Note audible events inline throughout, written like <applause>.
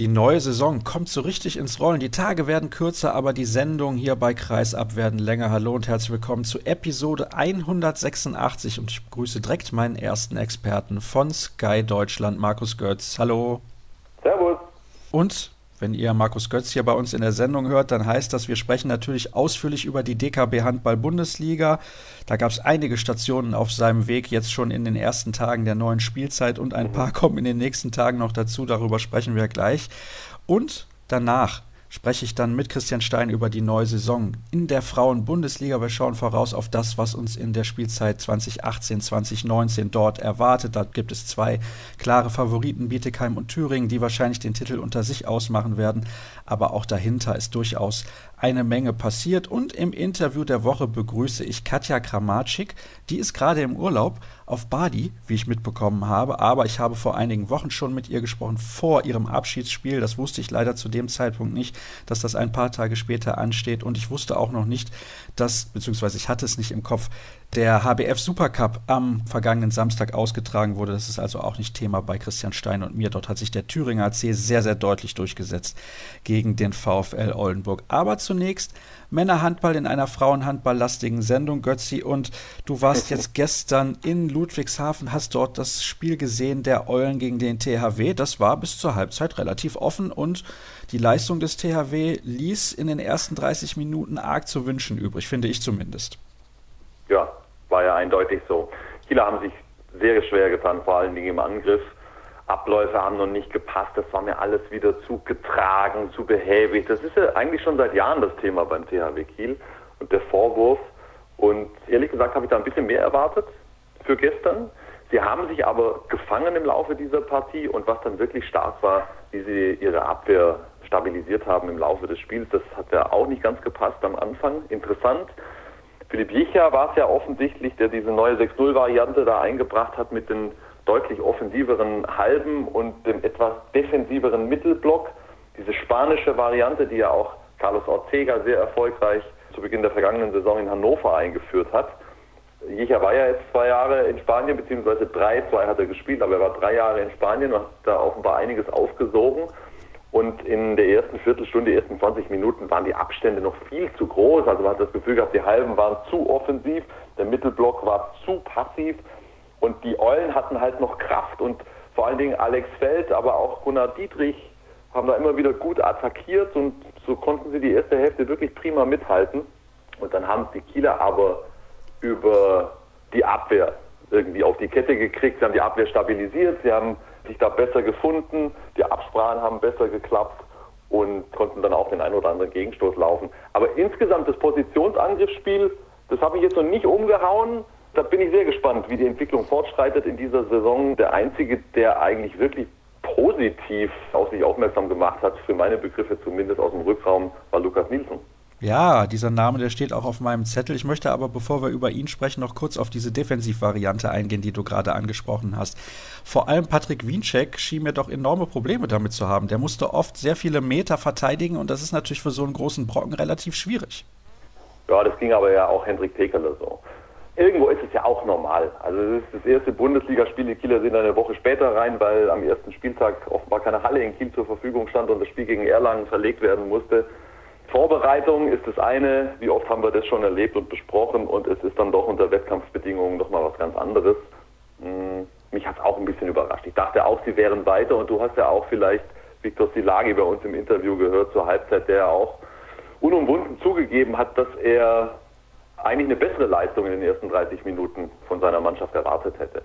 Die neue Saison kommt so richtig ins Rollen. Die Tage werden kürzer, aber die Sendungen hier bei Kreisab werden länger. Hallo und herzlich willkommen zu Episode 186 und ich begrüße direkt meinen ersten Experten von Sky Deutschland, Markus Götz. Hallo. Servus. Und wenn ihr Markus Götz hier bei uns in der Sendung hört, dann heißt das, wir sprechen natürlich ausführlich über die DKB Handball Bundesliga. Da gab es einige Stationen auf seinem Weg jetzt schon in den ersten Tagen der neuen Spielzeit und ein paar kommen in den nächsten Tagen noch dazu. Darüber sprechen wir gleich. Und danach spreche ich dann mit Christian Stein über die neue Saison in der Frauen-Bundesliga. Wir schauen voraus auf das, was uns in der Spielzeit 2018, 2019 dort erwartet. Da gibt es zwei klare Favoriten, Bietigheim und Thüringen, die wahrscheinlich den Titel unter sich ausmachen werden. Aber auch dahinter ist durchaus eine Menge passiert. Und im Interview der Woche begrüße ich Katja Kramatschik. Die ist gerade im Urlaub auf Badi, wie ich mitbekommen habe. Aber ich habe vor einigen Wochen schon mit ihr gesprochen, vor ihrem Abschiedsspiel. Das wusste ich leider zu dem Zeitpunkt nicht, dass das ein paar Tage später ansteht. Und ich wusste auch noch nicht, dass, beziehungsweise ich hatte es nicht im Kopf, der HBF Supercup am vergangenen Samstag ausgetragen wurde. Das ist also auch nicht Thema bei Christian Stein und mir. Dort hat sich der Thüringer AC sehr, sehr deutlich durchgesetzt gegen den VfL Oldenburg. Aber zunächst Männerhandball in einer Frauenhandballlastigen Sendung, Götzi. Und du warst jetzt gestern in Ludwigshafen, hast dort das Spiel gesehen der Eulen gegen den THW. Das war bis zur Halbzeit relativ offen und die Leistung des THW ließ in den ersten 30 Minuten arg zu wünschen übrig, finde ich zumindest. Ja, war ja eindeutig so. Kieler haben sich sehr schwer getan, vor allen Dingen im Angriff. Abläufe haben noch nicht gepasst, das war mir alles wieder zu getragen, zu behäbig. Das ist ja eigentlich schon seit Jahren das Thema beim THW Kiel und der Vorwurf. Und ehrlich gesagt habe ich da ein bisschen mehr erwartet für gestern. Sie haben sich aber gefangen im Laufe dieser Partie und was dann wirklich stark war, wie sie ihre Abwehr stabilisiert haben im Laufe des Spiels, das hat ja auch nicht ganz gepasst am Anfang. Interessant. Philipp Jicher war es ja offensichtlich, der diese neue 6-0-Variante da eingebracht hat mit den deutlich offensiveren Halben und dem etwas defensiveren Mittelblock. Diese spanische Variante, die ja auch Carlos Ortega sehr erfolgreich zu Beginn der vergangenen Saison in Hannover eingeführt hat. Jicher war ja jetzt zwei Jahre in Spanien, beziehungsweise drei, zwei hat er gespielt, aber er war drei Jahre in Spanien und hat da offenbar einiges aufgesogen. Und in der ersten Viertelstunde, ersten 20 Minuten waren die Abstände noch viel zu groß. Also man hat das Gefühl gehabt, die Halben waren zu offensiv, der Mittelblock war zu passiv und die Eulen hatten halt noch Kraft und vor allen Dingen Alex Feld, aber auch Gunnar Dietrich haben da immer wieder gut attackiert und so konnten sie die erste Hälfte wirklich prima mithalten. Und dann haben die Kieler aber über die Abwehr irgendwie auf die Kette gekriegt. Sie haben die Abwehr stabilisiert, sie haben sich da besser gefunden, die Absprachen haben besser geklappt und konnten dann auch den einen oder anderen Gegenstoß laufen. Aber insgesamt das Positionsangriffsspiel, das habe ich jetzt noch nicht umgehauen. Da bin ich sehr gespannt, wie die Entwicklung fortschreitet in dieser Saison. Der einzige, der eigentlich wirklich positiv auf sich aufmerksam gemacht hat, für meine Begriffe zumindest aus dem Rückraum, war Lukas Nielsen. Ja, dieser Name, der steht auch auf meinem Zettel. Ich möchte aber, bevor wir über ihn sprechen, noch kurz auf diese Defensivvariante eingehen, die du gerade angesprochen hast. Vor allem Patrick Wiencheck schien mir doch enorme Probleme damit zu haben. Der musste oft sehr viele Meter verteidigen und das ist natürlich für so einen großen Brocken relativ schwierig. Ja, das ging aber ja auch Hendrik Pekerle so. Irgendwo ist es ja auch normal. Also es ist das erste Bundesligaspiel, die Kieler sind eine Woche später rein, weil am ersten Spieltag offenbar keine Halle in Kiel zur Verfügung stand und das Spiel gegen Erlangen verlegt werden musste. Vorbereitung ist das eine, wie oft haben wir das schon erlebt und besprochen und es ist dann doch unter Wettkampfbedingungen nochmal was ganz anderes. Hm, mich hat es auch ein bisschen überrascht. Ich dachte auch, sie wären weiter und du hast ja auch vielleicht Viktor Silagi bei uns im Interview gehört zur Halbzeit, der auch unumwunden zugegeben hat, dass er eigentlich eine bessere Leistung in den ersten 30 Minuten von seiner Mannschaft erwartet hätte.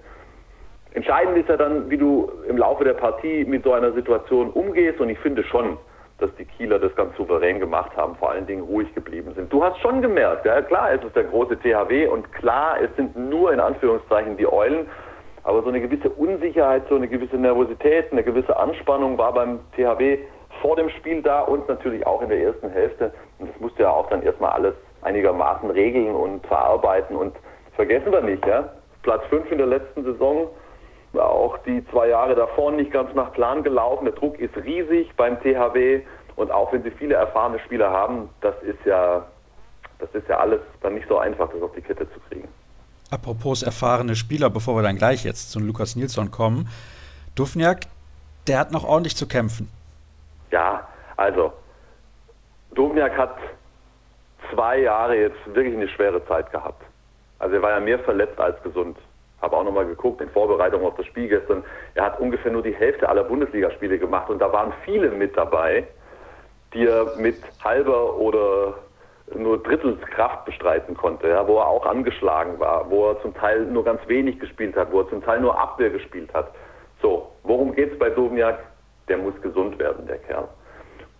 Entscheidend ist ja dann, wie du im Laufe der Partie mit so einer Situation umgehst und ich finde schon, dass die Kieler das ganz souverän gemacht haben, vor allen Dingen ruhig geblieben sind. Du hast schon gemerkt, ja klar, es ist der große THW und klar, es sind nur in Anführungszeichen die Eulen, aber so eine gewisse Unsicherheit, so eine gewisse Nervosität, eine gewisse Anspannung war beim THW vor dem Spiel da und natürlich auch in der ersten Hälfte. Und das musste ja auch dann erstmal alles einigermaßen regeln und verarbeiten. Und vergessen wir nicht, ja, Platz 5 in der letzten Saison, auch die zwei Jahre davor nicht ganz nach Plan gelaufen. Der Druck ist riesig beim THW und auch wenn sie viele erfahrene Spieler haben, das ist ja, das ist ja alles dann nicht so einfach, das auf die Kette zu kriegen. Apropos erfahrene Spieler, bevor wir dann gleich jetzt zu Lukas Nilsson kommen, Dufniak, der hat noch ordentlich zu kämpfen. Ja, also, Dubniak hat zwei Jahre jetzt wirklich eine schwere Zeit gehabt. Also er war ja mehr verletzt als gesund. Habe auch nochmal geguckt in Vorbereitung auf das Spiel gestern. Er hat ungefähr nur die Hälfte aller Bundesligaspiele gemacht und da waren viele mit dabei, die er mit halber oder nur Drittelskraft bestreiten konnte, ja, wo er auch angeschlagen war, wo er zum Teil nur ganz wenig gespielt hat, wo er zum Teil nur Abwehr gespielt hat. So, worum geht es bei Dubniak? Der muss gesund werden, der Kerl.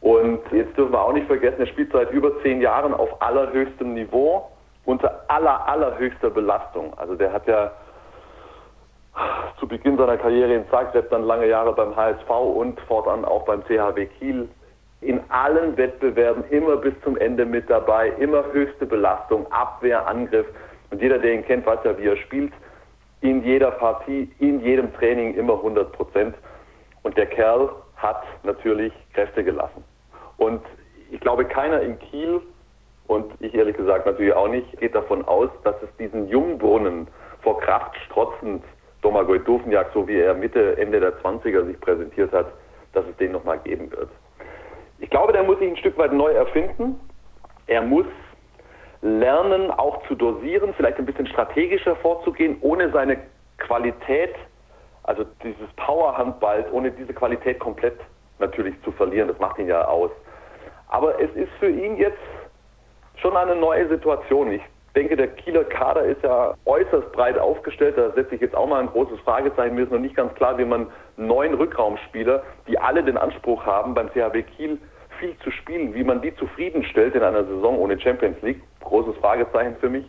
Und jetzt dürfen wir auch nicht vergessen, er spielt seit über zehn Jahren auf allerhöchstem Niveau, unter aller, allerhöchster Belastung. Also der hat ja zu Beginn seiner Karriere in Zagreb dann lange Jahre beim HSV und fortan auch beim THW Kiel in allen Wettbewerben immer bis zum Ende mit dabei, immer höchste Belastung, Abwehr, Angriff. Und jeder, der ihn kennt, weiß ja, wie er spielt. In jeder Partie, in jedem Training immer 100 Prozent. Und der Kerl hat natürlich Kräfte gelassen. Und ich glaube, keiner in Kiel und ich ehrlich gesagt natürlich auch nicht, geht davon aus, dass es diesen Jungbrunnen vor Kraft strotzend Domagoj Dufniak, so wie er Mitte, Ende der 20er sich präsentiert hat, dass es den nochmal geben wird. Ich glaube, der muss sich ein Stück weit neu erfinden. Er muss lernen, auch zu dosieren, vielleicht ein bisschen strategischer vorzugehen, ohne seine Qualität, also dieses Power-Handballs, ohne diese Qualität komplett natürlich zu verlieren. Das macht ihn ja aus. Aber es ist für ihn jetzt schon eine neue Situation. Ich denke, der Kieler Kader ist ja äußerst breit aufgestellt. Da setze ich jetzt auch mal ein großes Fragezeichen. Mir ist noch nicht ganz klar, wie man neun Rückraumspieler, die alle den Anspruch haben, beim CHW Kiel viel zu spielen, wie man die zufriedenstellt in einer Saison ohne Champions League. Großes Fragezeichen für mich.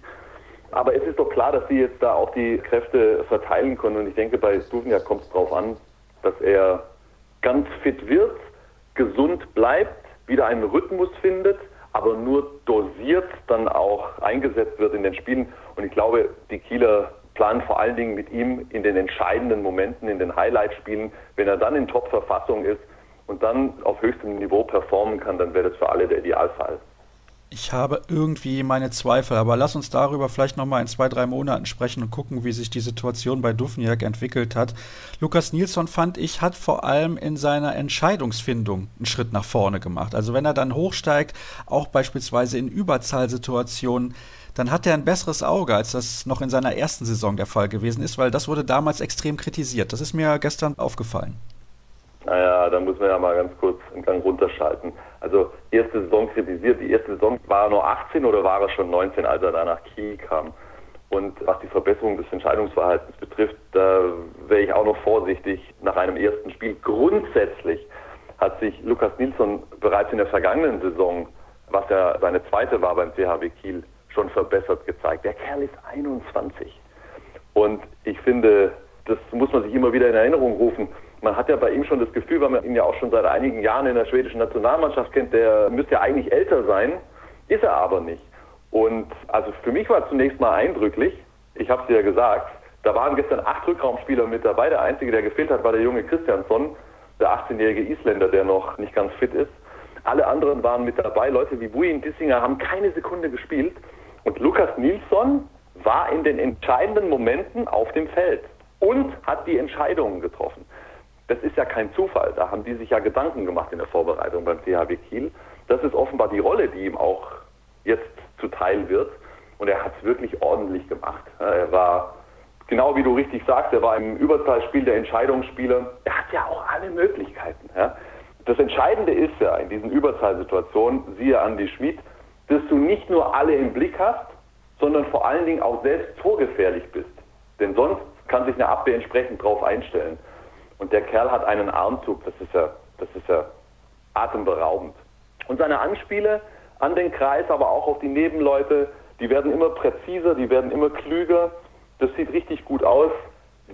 Aber es ist doch klar, dass sie jetzt da auch die Kräfte verteilen können. Und ich denke, bei Stuvnia kommt es darauf an, dass er ganz fit wird, gesund bleibt, wieder einen Rhythmus findet aber nur dosiert dann auch eingesetzt wird in den Spielen. Und ich glaube, die Kieler planen vor allen Dingen mit ihm in den entscheidenden Momenten, in den Highlight-Spielen. Wenn er dann in Top-Verfassung ist und dann auf höchstem Niveau performen kann, dann wäre das für alle der Idealfall. Ich habe irgendwie meine Zweifel, aber lass uns darüber vielleicht nochmal in zwei, drei Monaten sprechen und gucken, wie sich die Situation bei Dufniak entwickelt hat. Lukas Nilsson fand ich, hat vor allem in seiner Entscheidungsfindung einen Schritt nach vorne gemacht. Also wenn er dann hochsteigt, auch beispielsweise in Überzahlsituationen, dann hat er ein besseres Auge, als das noch in seiner ersten Saison der Fall gewesen ist, weil das wurde damals extrem kritisiert. Das ist mir gestern aufgefallen. Naja, da muss man ja mal ganz kurz einen Gang runterschalten. Also erste Saison kritisiert, die erste Saison war er nur 18 oder war er schon 19, als er da nach Kiel kam. Und was die Verbesserung des Entscheidungsverhaltens betrifft, da wäre ich auch noch vorsichtig nach einem ersten Spiel. Grundsätzlich hat sich Lukas Nilsson bereits in der vergangenen Saison, was ja seine zweite war beim CHW Kiel, schon verbessert gezeigt. Der Kerl ist 21. Und ich finde, das muss man sich immer wieder in Erinnerung rufen man hat ja bei ihm schon das Gefühl, weil man ihn ja auch schon seit einigen Jahren in der schwedischen Nationalmannschaft kennt, der müsste ja eigentlich älter sein, ist er aber nicht. Und also für mich war zunächst mal eindrücklich, ich habe es dir ja gesagt, da waren gestern acht Rückraumspieler mit dabei. Der einzige, der gefehlt hat, war der junge Christiansson, der 18-jährige Isländer, der noch nicht ganz fit ist. Alle anderen waren mit dabei. Leute wie Buin Dissinger haben keine Sekunde gespielt. Und Lukas Nilsson war in den entscheidenden Momenten auf dem Feld und hat die Entscheidungen getroffen. Das ist ja kein Zufall. Da haben die sich ja Gedanken gemacht in der Vorbereitung beim THW Kiel. Das ist offenbar die Rolle, die ihm auch jetzt zuteil wird. Und er hat es wirklich ordentlich gemacht. Er war, genau wie du richtig sagst, er war im Überzahlspiel der Entscheidungsspieler. Er hat ja auch alle Möglichkeiten. Das Entscheidende ist ja in diesen Überzahlsituationen, siehe Andi Schmid, dass du nicht nur alle im Blick hast, sondern vor allen Dingen auch selbst vorgefährlich bist. Denn sonst kann sich eine Abwehr entsprechend darauf einstellen. Und der Kerl hat einen Armzug, das ist ja, das ist ja atemberaubend. Und seine Anspiele an den Kreis, aber auch auf die Nebenleute, die werden immer präziser, die werden immer klüger. Das sieht richtig gut aus.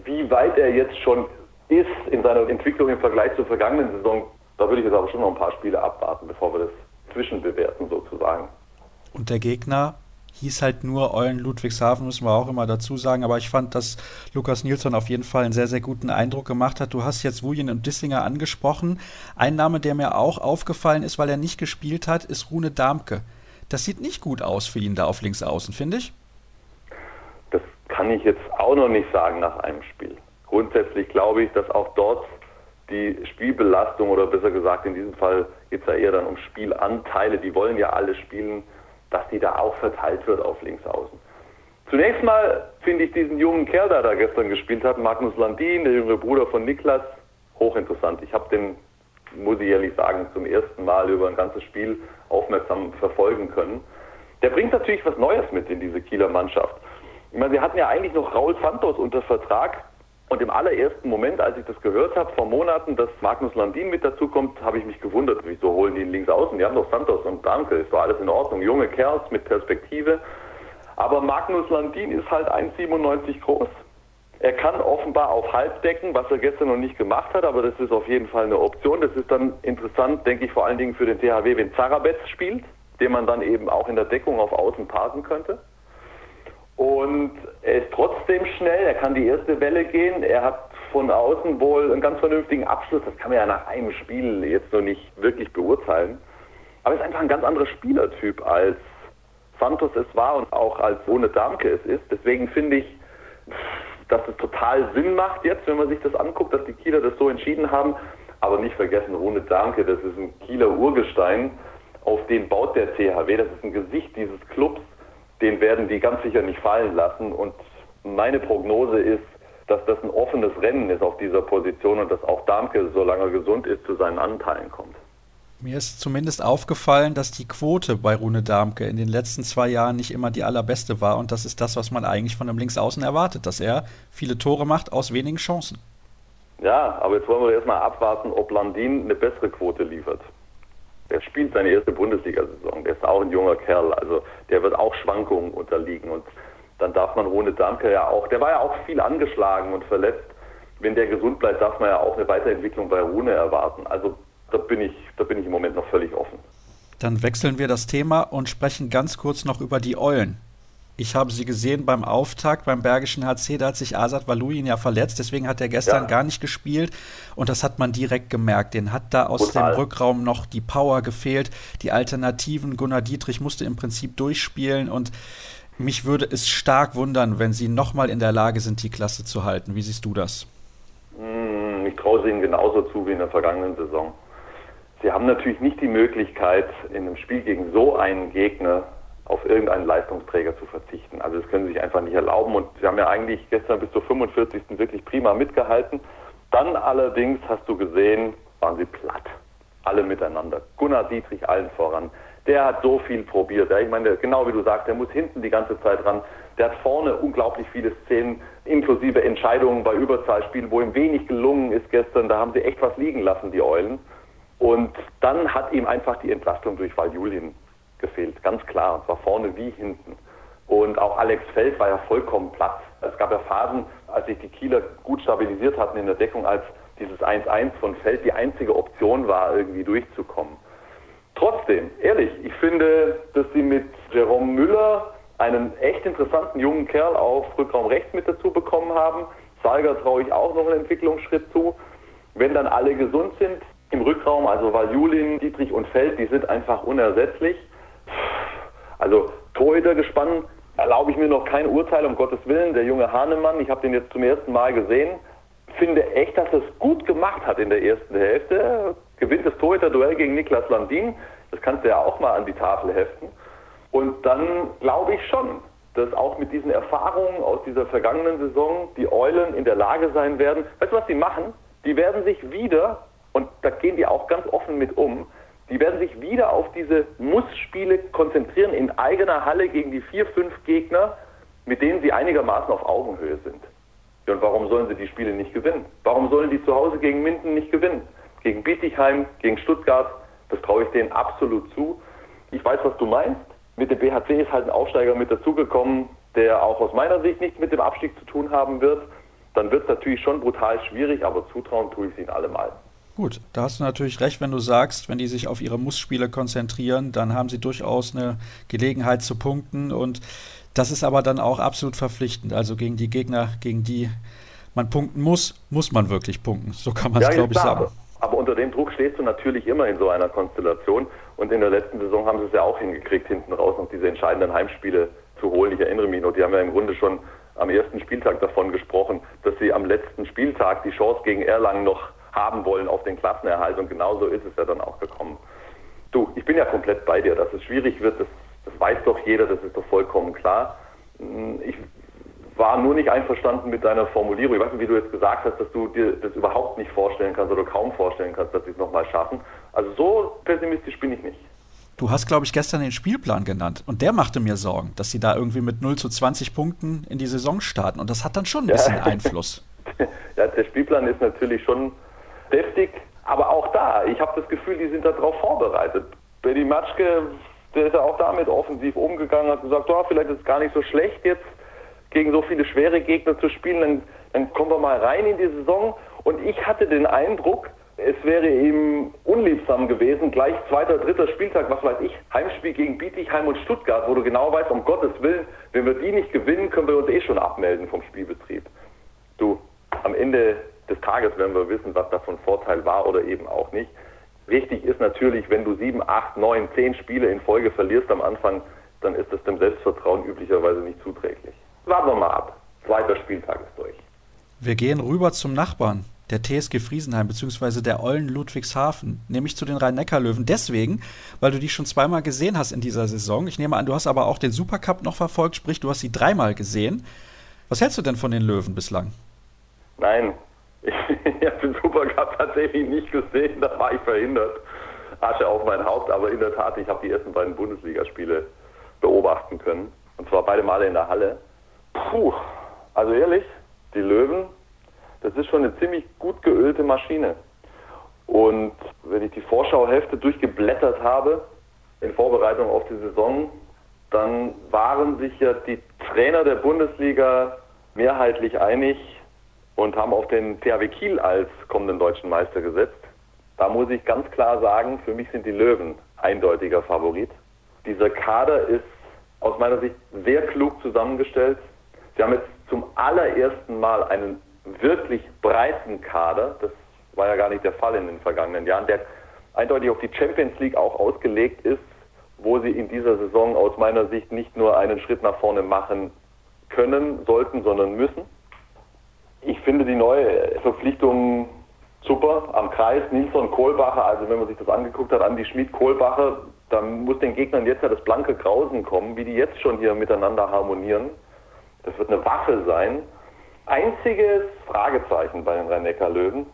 Wie weit er jetzt schon ist in seiner Entwicklung im Vergleich zur vergangenen Saison, da würde ich jetzt aber schon noch ein paar Spiele abwarten, bevor wir das zwischenbewerten sozusagen. Und der Gegner hieß halt nur Eulen Ludwigshafen, müssen wir auch immer dazu sagen. Aber ich fand, dass Lukas Nilsson auf jeden Fall einen sehr, sehr guten Eindruck gemacht hat. Du hast jetzt Wujen und Dissinger angesprochen. Ein Name, der mir auch aufgefallen ist, weil er nicht gespielt hat, ist Rune Darmke. Das sieht nicht gut aus für ihn da auf links außen, finde ich. Das kann ich jetzt auch noch nicht sagen nach einem Spiel. Grundsätzlich glaube ich, dass auch dort die Spielbelastung oder besser gesagt, in diesem Fall geht es ja eher dann um Spielanteile, die wollen ja alle spielen, dass die da auch verteilt wird auf Linksaußen. Zunächst mal finde ich diesen jungen Kerl, der da gestern gespielt hat, Magnus Landin, der jüngere Bruder von Niklas, hochinteressant. Ich habe den, muss ich ehrlich sagen, zum ersten Mal über ein ganzes Spiel aufmerksam verfolgen können. Der bringt natürlich was Neues mit in diese Kieler Mannschaft. Ich meine, sie hatten ja eigentlich noch Raul Santos unter Vertrag, und im allerersten Moment, als ich das gehört habe, vor Monaten, dass Magnus Landin mit dazukommt, habe ich mich gewundert, wieso holen die ihn links außen? Die haben doch Santos und Danke, ist doch alles in Ordnung. Junge Kerls mit Perspektive. Aber Magnus Landin ist halt 1,97 groß. Er kann offenbar auf Halb decken, was er gestern noch nicht gemacht hat, aber das ist auf jeden Fall eine Option. Das ist dann interessant, denke ich, vor allen Dingen für den THW, wenn Zarabetz spielt, den man dann eben auch in der Deckung auf Außen parken könnte. Und er ist trotzdem schnell, er kann die erste Welle gehen, er hat von außen wohl einen ganz vernünftigen Abschluss, das kann man ja nach einem Spiel jetzt noch nicht wirklich beurteilen. Aber er ist einfach ein ganz anderer Spielertyp als Santos es war und auch als ohne Damke es ist. Deswegen finde ich, dass es total Sinn macht jetzt, wenn man sich das anguckt, dass die Kieler das so entschieden haben. Aber nicht vergessen, Rune Damke, das ist ein Kieler Urgestein, auf den baut der CHW. Das ist ein Gesicht dieses Clubs den werden die ganz sicher nicht fallen lassen. Und meine Prognose ist, dass das ein offenes Rennen ist auf dieser Position und dass auch Darmke, solange er gesund ist, zu seinen Anteilen kommt. Mir ist zumindest aufgefallen, dass die Quote bei Rune Darmke in den letzten zwei Jahren nicht immer die allerbeste war. Und das ist das, was man eigentlich von einem Linksaußen erwartet, dass er viele Tore macht aus wenigen Chancen. Ja, aber jetzt wollen wir erstmal abwarten, ob Landin eine bessere Quote liefert. Der spielt seine erste Bundesliga-Saison. Der ist auch ein junger Kerl. Also der wird auch Schwankungen unterliegen. Und dann darf man Rune Damke ja auch, der war ja auch viel angeschlagen und verletzt. Wenn der gesund bleibt, darf man ja auch eine Weiterentwicklung bei Rune erwarten. Also da bin ich, da bin ich im Moment noch völlig offen. Dann wechseln wir das Thema und sprechen ganz kurz noch über die Eulen. Ich habe sie gesehen beim Auftakt beim Bergischen HC, da hat sich Asad Valuin ja verletzt, deswegen hat er gestern ja. gar nicht gespielt und das hat man direkt gemerkt. Den hat da aus Total. dem Rückraum noch die Power gefehlt, die Alternativen. Gunnar Dietrich musste im Prinzip durchspielen und mich würde es stark wundern, wenn sie nochmal in der Lage sind, die Klasse zu halten. Wie siehst du das? Hm, ich traue es ihnen genauso zu wie in der vergangenen Saison. Sie haben natürlich nicht die Möglichkeit, in einem Spiel gegen so einen Gegner auf irgendeinen Leistungsträger zu verzichten. Also das können sie sich einfach nicht erlauben und sie haben ja eigentlich gestern bis zur 45. wirklich prima mitgehalten. Dann allerdings hast du gesehen, waren sie platt. Alle miteinander. Gunnar Dietrich allen voran. Der hat so viel probiert. Ja, ich meine, genau wie du sagst, der muss hinten die ganze Zeit ran. Der hat vorne unglaublich viele Szenen, inklusive Entscheidungen bei Überzahlspielen, wo ihm wenig gelungen ist gestern. Da haben sie echt was liegen lassen, die Eulen. Und dann hat ihm einfach die Entlastung durch Valjulin gefehlt, ganz klar, und zwar vorne wie hinten. Und auch Alex Feld war ja vollkommen platt. Es gab ja Phasen, als sich die Kieler gut stabilisiert hatten in der Deckung, als dieses 1-1 von Feld die einzige Option war, irgendwie durchzukommen. Trotzdem, ehrlich, ich finde, dass sie mit Jerome Müller einen echt interessanten jungen Kerl auf Rückraum rechts mit dazu bekommen haben. Salger traue ich auch noch einen Entwicklungsschritt zu. Wenn dann alle gesund sind im Rückraum, also Valjulin, Dietrich und Feld, die sind einfach unersetzlich. Also Torhüter gespannt, erlaube ich mir noch kein Urteil, um Gottes Willen. Der junge Hahnemann, ich habe den jetzt zum ersten Mal gesehen, finde echt, dass er es gut gemacht hat in der ersten Hälfte. Gewinnt das Torhüter-Duell gegen Niklas Landin, das kannst du ja auch mal an die Tafel heften. Und dann glaube ich schon, dass auch mit diesen Erfahrungen aus dieser vergangenen Saison die Eulen in der Lage sein werden. Weißt du, was sie machen? Die werden sich wieder, und da gehen die auch ganz offen mit um, die werden sich wieder auf diese Muss-Spiele konzentrieren in eigener Halle gegen die vier, fünf Gegner, mit denen sie einigermaßen auf Augenhöhe sind. Und warum sollen sie die Spiele nicht gewinnen? Warum sollen die zu Hause gegen Minden nicht gewinnen? Gegen Bietigheim, gegen Stuttgart, das traue ich denen absolut zu. Ich weiß, was du meinst. Mit dem BHC ist halt ein Aufsteiger mit dazugekommen, der auch aus meiner Sicht nichts mit dem Abstieg zu tun haben wird. Dann wird es natürlich schon brutal schwierig, aber zutrauen tue ich es ihnen allemal. Gut, da hast du natürlich recht, wenn du sagst, wenn die sich auf ihre Mussspiele konzentrieren, dann haben sie durchaus eine Gelegenheit zu punkten und das ist aber dann auch absolut verpflichtend. Also gegen die Gegner, gegen die man punkten muss, muss man wirklich punkten. So kann man es, ja, glaube ich, sagen. Aber unter dem Druck stehst du natürlich immer in so einer Konstellation. Und in der letzten Saison haben sie es ja auch hingekriegt, hinten raus noch diese entscheidenden Heimspiele zu holen. Ich erinnere mich noch, die haben ja im Grunde schon am ersten Spieltag davon gesprochen, dass sie am letzten Spieltag die Chance gegen Erlangen noch haben wollen auf den Klassenerhalt und genauso ist es ja dann auch gekommen. Du, ich bin ja komplett bei dir, dass es schwierig wird, das, das weiß doch jeder, das ist doch vollkommen klar. Ich war nur nicht einverstanden mit deiner Formulierung. Ich weiß nicht, wie du jetzt gesagt hast, dass du dir das überhaupt nicht vorstellen kannst oder kaum vorstellen kannst, dass sie es nochmal schaffen. Also so pessimistisch bin ich nicht. Du hast, glaube ich, gestern den Spielplan genannt und der machte mir Sorgen, dass sie da irgendwie mit 0 zu 20 Punkten in die Saison starten und das hat dann schon ein bisschen ja. Einfluss. <laughs> ja, der Spielplan ist natürlich schon deftig, aber auch da, ich habe das Gefühl, die sind darauf vorbereitet. Benny Matschke, der ist ja auch damit offensiv umgegangen, hat gesagt, oh, vielleicht ist es gar nicht so schlecht jetzt gegen so viele schwere Gegner zu spielen, dann, dann kommen wir mal rein in die Saison und ich hatte den Eindruck, es wäre ihm unliebsam gewesen, gleich zweiter, dritter Spieltag, was weiß ich, Heimspiel gegen Bietigheim und Stuttgart, wo du genau weißt, um Gottes Willen, wenn wir die nicht gewinnen, können wir uns eh schon abmelden vom Spielbetrieb. Du, am Ende des Tages werden wir wissen, was davon Vorteil war oder eben auch nicht. Wichtig ist natürlich, wenn du sieben, acht, neun, zehn Spiele in Folge verlierst am Anfang, dann ist das dem Selbstvertrauen üblicherweise nicht zuträglich. Warten wir mal ab. Zweiter Spieltag ist durch. Wir gehen rüber zum Nachbarn der TSG Friesenheim bzw. der Eulen Ludwigshafen, nämlich zu den Rhein-Neckar-Löwen. Deswegen, weil du die schon zweimal gesehen hast in dieser Saison. Ich nehme an, du hast aber auch den Supercup noch verfolgt, sprich, du hast sie dreimal gesehen. Was hältst du denn von den Löwen bislang? Nein, ich <laughs> habe den Supercup tatsächlich nicht gesehen, da war ich verhindert. Asche auf mein Haupt, aber in der Tat, ich habe die ersten beiden Bundesligaspiele beobachten können. Und zwar beide Male in der Halle. Puh, also ehrlich, die Löwen das ist schon eine ziemlich gut geölte Maschine. Und wenn ich die Vorschauhälfte durchgeblättert habe, in Vorbereitung auf die Saison, dann waren sich ja die Trainer der Bundesliga mehrheitlich einig und haben auf den THW Kiel als kommenden deutschen Meister gesetzt. Da muss ich ganz klar sagen, für mich sind die Löwen eindeutiger Favorit. Dieser Kader ist aus meiner Sicht sehr klug zusammengestellt. Sie haben jetzt zum allerersten Mal einen wirklich breiten Kader, das war ja gar nicht der Fall in den vergangenen Jahren, der eindeutig auf die Champions League auch ausgelegt ist, wo sie in dieser Saison aus meiner Sicht nicht nur einen Schritt nach vorne machen können, sollten, sondern müssen. Ich finde die neue Verpflichtung super am Kreis. Nilsson Kohlbacher, also wenn man sich das angeguckt hat, Andi Schmid Kohlbacher, da muss den Gegnern jetzt ja das blanke Grausen kommen, wie die jetzt schon hier miteinander harmonieren. Das wird eine Waffe sein. Einziges Fragezeichen bei den Rhein-Neckar-Löwen,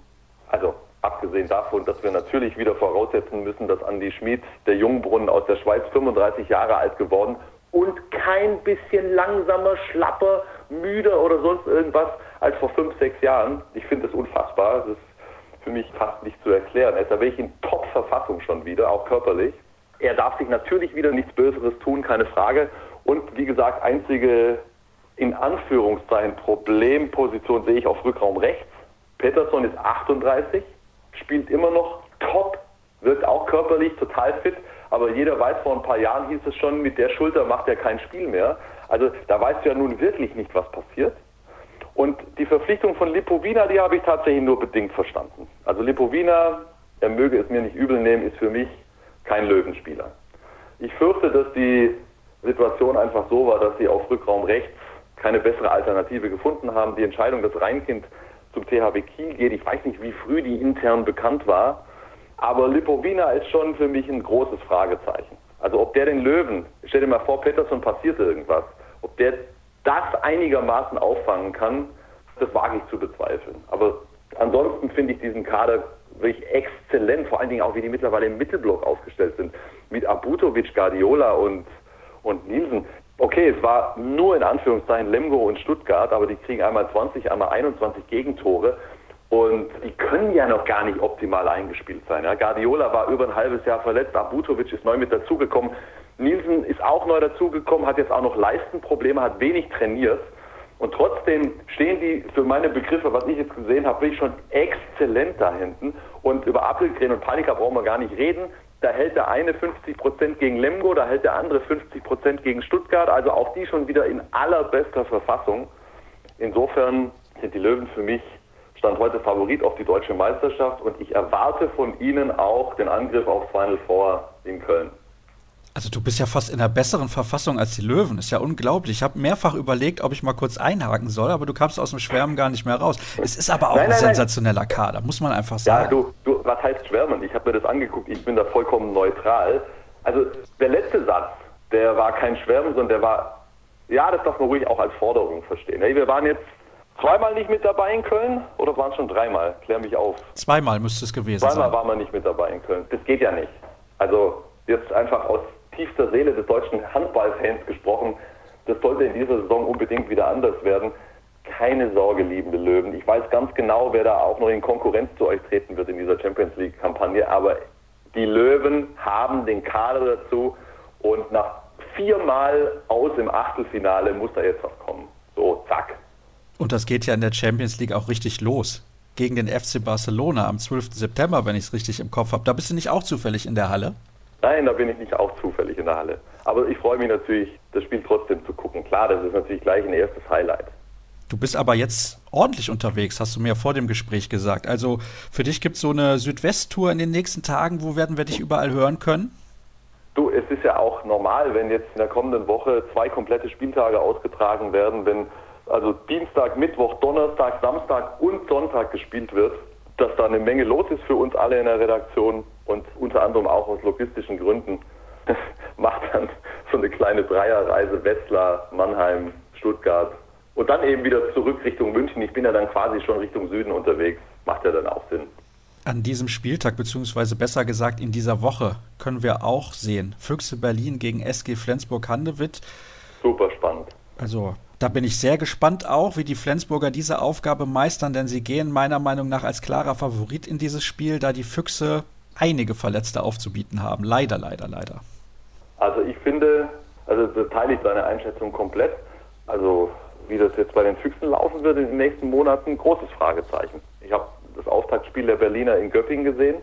also abgesehen davon, dass wir natürlich wieder voraussetzen müssen, dass Andi Schmid, der Jungbrunnen aus der Schweiz, 35 Jahre alt geworden und kein bisschen langsamer, schlapper, müder oder sonst irgendwas als vor fünf, sechs Jahren. Ich finde das unfassbar. Das ist für mich fast nicht zu erklären. Er ist da wirklich in Top-Verfassung schon wieder, auch körperlich. Er darf sich natürlich wieder nichts Böseres tun, keine Frage. Und wie gesagt, einzige in Anführungszeichen Problemposition sehe ich auf Rückraum rechts. Peterson ist 38, spielt immer noch top, wirkt auch körperlich total fit, aber jeder weiß, vor ein paar Jahren hieß es schon, mit der Schulter macht er kein Spiel mehr. Also da weißt du ja nun wirklich nicht, was passiert. Und die Verpflichtung von Lipovina, die habe ich tatsächlich nur bedingt verstanden. Also Lipovina, er möge es mir nicht übel nehmen, ist für mich kein Löwenspieler. Ich fürchte, dass die Situation einfach so war, dass sie auf Rückraum rechts keine bessere Alternative gefunden haben. Die Entscheidung, dass Rheinkind zum THW Kiel geht, ich weiß nicht, wie früh die intern bekannt war, aber Lipovina ist schon für mich ein großes Fragezeichen. Also ob der den Löwen, stell dir mal vor, Pettersson passiert irgendwas, ob der das einigermaßen auffangen kann, das wage ich zu bezweifeln. Aber ansonsten finde ich diesen Kader wirklich exzellent, vor allen Dingen auch, wie die mittlerweile im Mittelblock aufgestellt sind. Mit Abutovic, Guardiola und, und Nielsen okay, es war nur in Anführungszeichen Lemgo und Stuttgart, aber die kriegen einmal 20, einmal 21 Gegentore. Und die können ja noch gar nicht optimal eingespielt sein. Ja. Guardiola war über ein halbes Jahr verletzt, Abutovic ist neu mit dazugekommen. Nielsen ist auch neu dazugekommen, hat jetzt auch noch Leistenprobleme, hat wenig trainiert. Und trotzdem stehen die für meine Begriffe, was ich jetzt gesehen habe, wirklich schon exzellent da hinten. Und über Appelgren und Panika brauchen wir gar nicht reden. Da hält der eine 50 Prozent gegen Lemgo, da hält der andere 50 Prozent gegen Stuttgart. Also auch die schon wieder in allerbester Verfassung. Insofern sind die Löwen für mich Stand heute Favorit auf die deutsche Meisterschaft und ich erwarte von ihnen auch den Angriff auf Final Four in Köln. Also du bist ja fast in einer besseren Verfassung als die Löwen. Ist ja unglaublich. Ich habe mehrfach überlegt, ob ich mal kurz einhaken soll, aber du kamst aus dem Schwärmen gar nicht mehr raus. Es ist aber auch nein, nein, ein sensationeller nein. Kader, muss man einfach sagen. Ja, du, du was heißt Schwärmen? Ich habe mir das angeguckt, ich bin da vollkommen neutral. Also der letzte Satz, der war kein Schwärmen, sondern der war, ja, das darf man ruhig auch als Forderung verstehen. Hey, wir waren jetzt zweimal nicht mit dabei in Köln oder waren es schon dreimal? Klär mich auf. Zweimal müsste es gewesen zweimal sein. Zweimal waren wir nicht mit dabei in Köln. Das geht ja nicht. Also jetzt einfach aus tiefster Seele des deutschen Handballfans gesprochen. Das sollte in dieser Saison unbedingt wieder anders werden. Keine Sorge, liebende Löwen. Ich weiß ganz genau, wer da auch noch in Konkurrenz zu euch treten wird in dieser Champions League-Kampagne. Aber die Löwen haben den Kader dazu und nach viermal aus im Achtelfinale muss da jetzt was kommen. So, zack. Und das geht ja in der Champions League auch richtig los. Gegen den FC Barcelona am 12. September, wenn ich es richtig im Kopf habe. Da bist du nicht auch zufällig in der Halle? Nein, da bin ich nicht auch zufällig in der Halle. Aber ich freue mich natürlich, das Spiel trotzdem zu gucken. Klar, das ist natürlich gleich ein erstes Highlight. Du bist aber jetzt ordentlich unterwegs, hast du mir vor dem Gespräch gesagt. Also für dich gibt es so eine Südwest-Tour in den nächsten Tagen. Wo werden wir dich überall hören können? Du, es ist ja auch normal, wenn jetzt in der kommenden Woche zwei komplette Spieltage ausgetragen werden, wenn also Dienstag, Mittwoch, Donnerstag, Samstag und Sonntag gespielt wird, dass da eine Menge los ist für uns alle in der Redaktion und unter anderem auch aus logistischen Gründen <laughs> macht dann so eine kleine Dreierreise Wetzlar, Mannheim, Stuttgart und dann eben wieder zurück Richtung München. Ich bin ja dann quasi schon Richtung Süden unterwegs. Macht ja dann auch Sinn. An diesem Spieltag, beziehungsweise besser gesagt in dieser Woche, können wir auch sehen. Füchse Berlin gegen SG Flensburg-Handewitt. Super spannend. Also da bin ich sehr gespannt auch, wie die Flensburger diese Aufgabe meistern, denn sie gehen meiner Meinung nach als klarer Favorit in dieses Spiel, da die Füchse einige Verletzte aufzubieten haben. Leider, leider, leider. Also ich finde, also da teile ich deine Einschätzung komplett. Also wie das jetzt bei den Füchsen laufen wird in den nächsten Monaten, großes Fragezeichen. Ich habe das Auftaktspiel der Berliner in Göppingen gesehen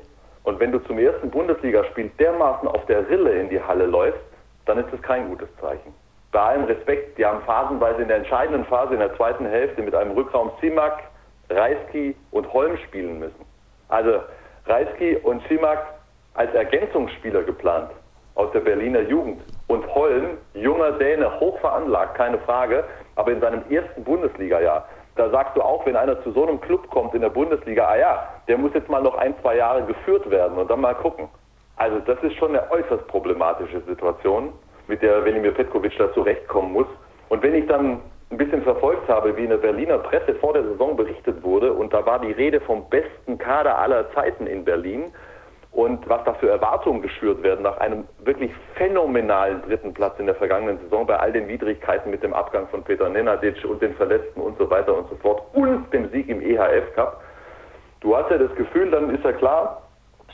und wenn du zum ersten Bundesligaspiel dermaßen auf der Rille in die Halle läufst, dann ist das kein gutes Zeichen bei allem Respekt, die haben phasenweise in der entscheidenden Phase, in der zweiten Hälfte, mit einem Rückraum Simak, Reisky und Holm spielen müssen. Also Reisky und Simak als Ergänzungsspieler geplant aus der Berliner Jugend. Und Holm, junger Däne, hoch veranlagt, keine Frage, aber in seinem ersten Bundesliga-Jahr. Da sagst du auch, wenn einer zu so einem Club kommt in der Bundesliga, ah ja, der muss jetzt mal noch ein, zwei Jahre geführt werden und dann mal gucken. Also das ist schon eine äußerst problematische Situation mit der Velimir Petkovic da zurechtkommen muss. Und wenn ich dann ein bisschen verfolgt habe, wie in der Berliner Presse vor der Saison berichtet wurde, und da war die Rede vom besten Kader aller Zeiten in Berlin und was da für Erwartungen geschürt werden nach einem wirklich phänomenalen dritten Platz in der vergangenen Saison bei all den Widrigkeiten mit dem Abgang von Peter Nenadic und den Verletzten und so weiter und so fort und dem Sieg im EHF Cup. Du hast ja das Gefühl, dann ist ja klar,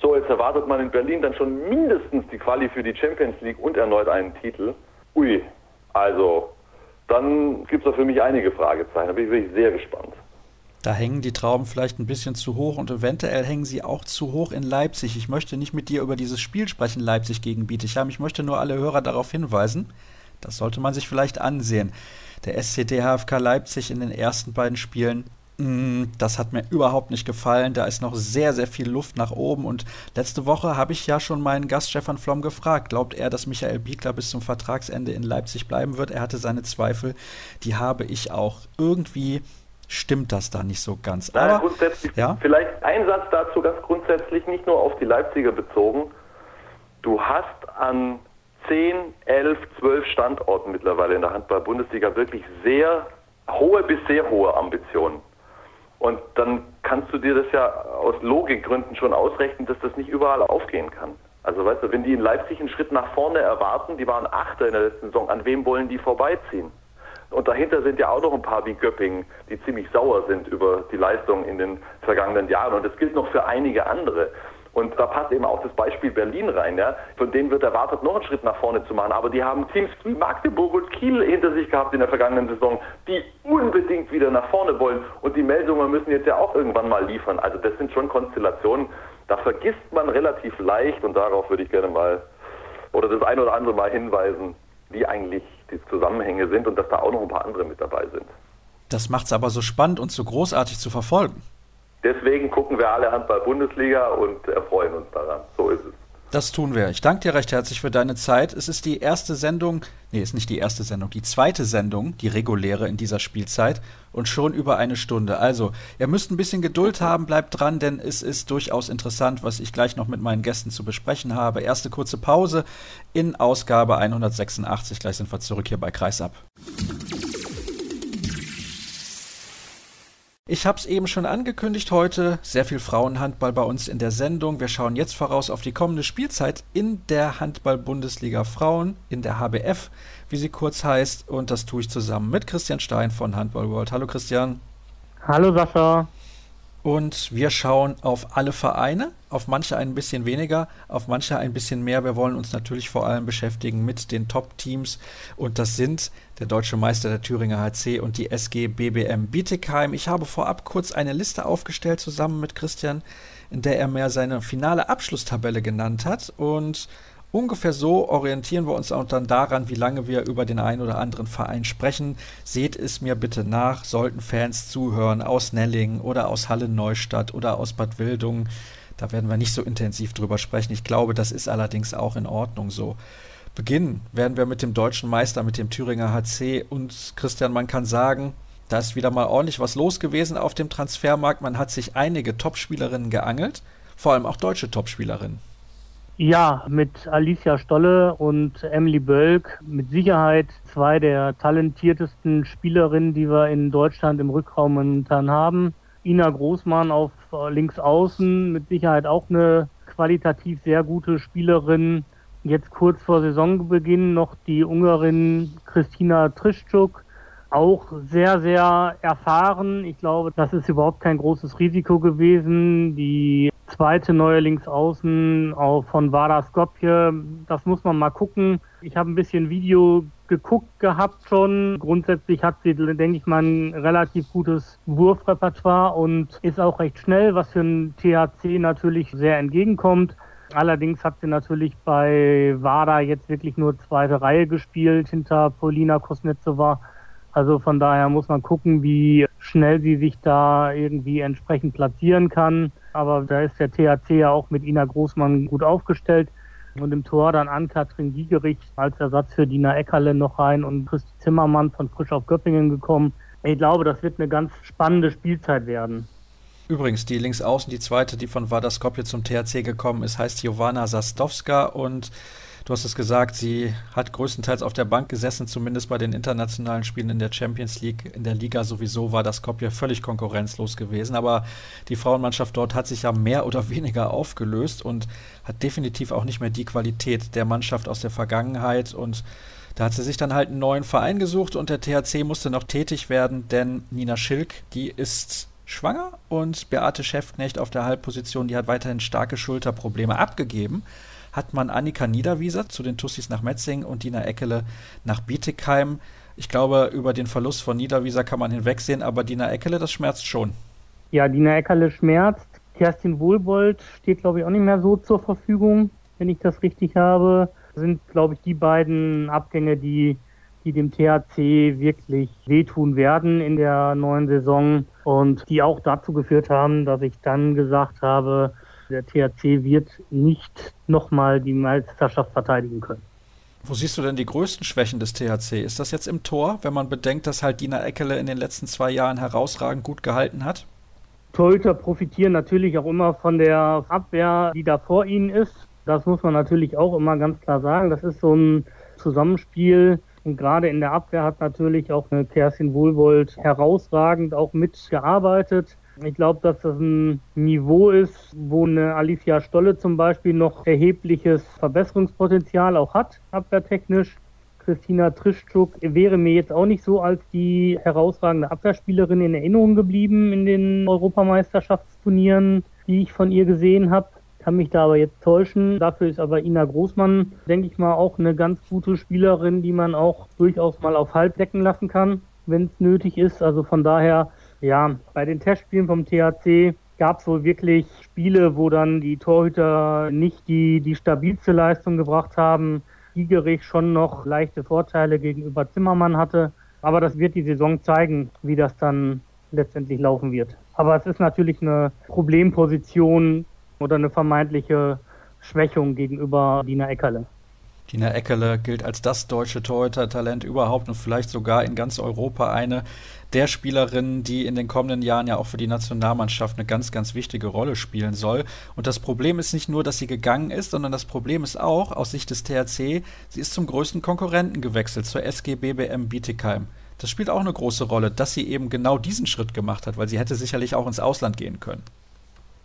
so, jetzt erwartet man in Berlin dann schon mindestens die Quali für die Champions League und erneut einen Titel. Ui, also dann gibt es da für mich einige Fragezeichen. Da bin ich wirklich sehr gespannt. Da hängen die Trauben vielleicht ein bisschen zu hoch und eventuell hängen sie auch zu hoch in Leipzig. Ich möchte nicht mit dir über dieses Spiel sprechen, Leipzig gegen Bietigheim. Ich möchte nur alle Hörer darauf hinweisen. Das sollte man sich vielleicht ansehen. Der SCD HFK Leipzig in den ersten beiden Spielen das hat mir überhaupt nicht gefallen. Da ist noch sehr, sehr viel Luft nach oben. Und letzte Woche habe ich ja schon meinen Gast Stefan Flom gefragt. Glaubt er, dass Michael Biegler bis zum Vertragsende in Leipzig bleiben wird? Er hatte seine Zweifel. Die habe ich auch. Irgendwie stimmt das da nicht so ganz. Aber, grundsätzlich, ja? vielleicht ein Satz dazu ganz grundsätzlich, nicht nur auf die Leipziger bezogen. Du hast an 10, 11, 12 Standorten mittlerweile in der Handball-Bundesliga wirklich sehr hohe bis sehr hohe Ambitionen. Und dann kannst du dir das ja aus Logikgründen schon ausrechnen, dass das nicht überall aufgehen kann. Also weißt du, wenn die in Leipzig einen Schritt nach vorne erwarten, die waren Achter in der letzten Saison, an wem wollen die vorbeiziehen? Und dahinter sind ja auch noch ein paar wie Göppingen, die ziemlich sauer sind über die Leistung in den vergangenen Jahren. Und das gilt noch für einige andere. Und da passt eben auch das Beispiel Berlin rein. Ja? Von denen wird erwartet, noch einen Schritt nach vorne zu machen. Aber die haben Teams wie Magdeburg und Kiel hinter sich gehabt in der vergangenen Saison, die unbedingt wieder nach vorne wollen. Und die Meldungen müssen jetzt ja auch irgendwann mal liefern. Also das sind schon Konstellationen, da vergisst man relativ leicht und darauf würde ich gerne mal oder das ein oder andere mal hinweisen, wie eigentlich die Zusammenhänge sind und dass da auch noch ein paar andere mit dabei sind. Das macht es aber so spannend und so großartig zu verfolgen. Deswegen gucken wir alle Handball-Bundesliga und erfreuen uns daran. So ist es. Das tun wir. Ich danke dir recht herzlich für deine Zeit. Es ist die erste Sendung, nee, ist nicht die erste Sendung, die zweite Sendung, die reguläre in dieser Spielzeit und schon über eine Stunde. Also, ihr müsst ein bisschen Geduld haben, bleibt dran, denn es ist durchaus interessant, was ich gleich noch mit meinen Gästen zu besprechen habe. Erste kurze Pause in Ausgabe 186. Gleich sind wir zurück hier bei Kreisab. Ich habe es eben schon angekündigt heute, sehr viel Frauenhandball bei uns in der Sendung. Wir schauen jetzt voraus auf die kommende Spielzeit in der Handball-Bundesliga Frauen, in der HBF, wie sie kurz heißt. Und das tue ich zusammen mit Christian Stein von Handball World. Hallo Christian. Hallo Sascha. Und wir schauen auf alle Vereine, auf manche ein bisschen weniger, auf manche ein bisschen mehr. Wir wollen uns natürlich vor allem beschäftigen mit den Top-Teams. Und das sind der deutsche Meister der Thüringer HC und die SG BBM Bietigheim. Ich habe vorab kurz eine Liste aufgestellt zusammen mit Christian, in der er mir seine finale Abschlusstabelle genannt hat. Und Ungefähr so orientieren wir uns auch dann daran, wie lange wir über den einen oder anderen Verein sprechen. Seht es mir bitte nach, sollten Fans zuhören aus Nelling oder aus Halle Neustadt oder aus Bad Wildungen. Da werden wir nicht so intensiv drüber sprechen. Ich glaube, das ist allerdings auch in Ordnung so. Beginnen werden wir mit dem deutschen Meister, mit dem Thüringer HC. Und Christian, man kann sagen, da ist wieder mal ordentlich was los gewesen auf dem Transfermarkt. Man hat sich einige Topspielerinnen geangelt, vor allem auch deutsche Topspielerinnen. Ja, mit Alicia Stolle und Emily Bölk mit Sicherheit zwei der talentiertesten Spielerinnen, die wir in Deutschland im Rückraum momentan haben. Ina Großmann auf links außen, mit Sicherheit auch eine qualitativ sehr gute Spielerin. Jetzt kurz vor Saisonbeginn noch die Ungarin Christina Trischczuk, auch sehr, sehr erfahren. Ich glaube, das ist überhaupt kein großes Risiko gewesen. Die zweite neue Linksaußen auch von Vardar Skopje. Das muss man mal gucken. Ich habe ein bisschen Video geguckt gehabt schon. Grundsätzlich hat sie, denke ich mal, ein relativ gutes Wurfrepertoire und ist auch recht schnell, was für ein THC natürlich sehr entgegenkommt. Allerdings hat sie natürlich bei WADA jetzt wirklich nur zweite Reihe gespielt hinter Polina Kosnetsova. Also von daher muss man gucken, wie schnell sie sich da irgendwie entsprechend platzieren kann. Aber da ist der THC ja auch mit Ina Großmann gut aufgestellt. Und im Tor dann an Katrin Giegerich als Ersatz für Dina Eckerle noch rein und Christi Zimmermann von Frisch auf Göppingen gekommen. Ich glaube, das wird eine ganz spannende Spielzeit werden. Übrigens, die Linksaußen, die zweite, die von Vadaskopje zum THC gekommen ist, heißt Jovana Sastowska und Du hast es gesagt, sie hat größtenteils auf der Bank gesessen, zumindest bei den internationalen Spielen in der Champions League. In der Liga sowieso war das Skopje völlig konkurrenzlos gewesen. Aber die Frauenmannschaft dort hat sich ja mehr oder weniger aufgelöst und hat definitiv auch nicht mehr die Qualität der Mannschaft aus der Vergangenheit. Und da hat sie sich dann halt einen neuen Verein gesucht und der THC musste noch tätig werden, denn Nina Schilk, die ist schwanger und Beate Schäftknecht auf der Halbposition, die hat weiterhin starke Schulterprobleme abgegeben hat man Annika Niederwieser zu den Tussis nach Metzing und Dina Eckele nach Bietigheim. Ich glaube, über den Verlust von Niederwieser kann man hinwegsehen, aber Dina Eckele, das schmerzt schon. Ja, Dina Eckele schmerzt. Kerstin Wohlbold steht, glaube ich, auch nicht mehr so zur Verfügung, wenn ich das richtig habe. Das sind, glaube ich, die beiden Abgänge, die, die dem THC wirklich wehtun werden in der neuen Saison und die auch dazu geführt haben, dass ich dann gesagt habe, der THC wird nicht nochmal die Meisterschaft verteidigen können. Wo siehst du denn die größten Schwächen des THC? Ist das jetzt im Tor, wenn man bedenkt, dass halt Dina Eckele in den letzten zwei Jahren herausragend gut gehalten hat? Torhüter profitieren natürlich auch immer von der Abwehr, die da vor ihnen ist. Das muss man natürlich auch immer ganz klar sagen. Das ist so ein Zusammenspiel. Und gerade in der Abwehr hat natürlich auch eine Kerstin Wohlwold herausragend auch mitgearbeitet. Ich glaube, dass das ein Niveau ist, wo eine Alicia Stolle zum Beispiel noch erhebliches Verbesserungspotenzial auch hat, abwehrtechnisch. Christina Trischczuk wäre mir jetzt auch nicht so als die herausragende Abwehrspielerin in Erinnerung geblieben in den Europameisterschaftsturnieren, die ich von ihr gesehen habe. Kann mich da aber jetzt täuschen. Dafür ist aber Ina Großmann, denke ich mal, auch eine ganz gute Spielerin, die man auch durchaus mal auf Halb decken lassen kann, wenn es nötig ist. Also von daher ja, bei den Testspielen vom THC gab es wohl wirklich Spiele, wo dann die Torhüter nicht die, die stabilste Leistung gebracht haben. Gigerich schon noch leichte Vorteile gegenüber Zimmermann hatte. Aber das wird die Saison zeigen, wie das dann letztendlich laufen wird. Aber es ist natürlich eine Problemposition oder eine vermeintliche Schwächung gegenüber Dina Eckerle. Dina Eckerle gilt als das deutsche Torhüter-Talent überhaupt und vielleicht sogar in ganz Europa eine der Spielerinnen, die in den kommenden Jahren ja auch für die Nationalmannschaft eine ganz, ganz wichtige Rolle spielen soll. Und das Problem ist nicht nur, dass sie gegangen ist, sondern das Problem ist auch, aus Sicht des THC, sie ist zum größten Konkurrenten gewechselt, zur SG BBM Bietigheim. Das spielt auch eine große Rolle, dass sie eben genau diesen Schritt gemacht hat, weil sie hätte sicherlich auch ins Ausland gehen können.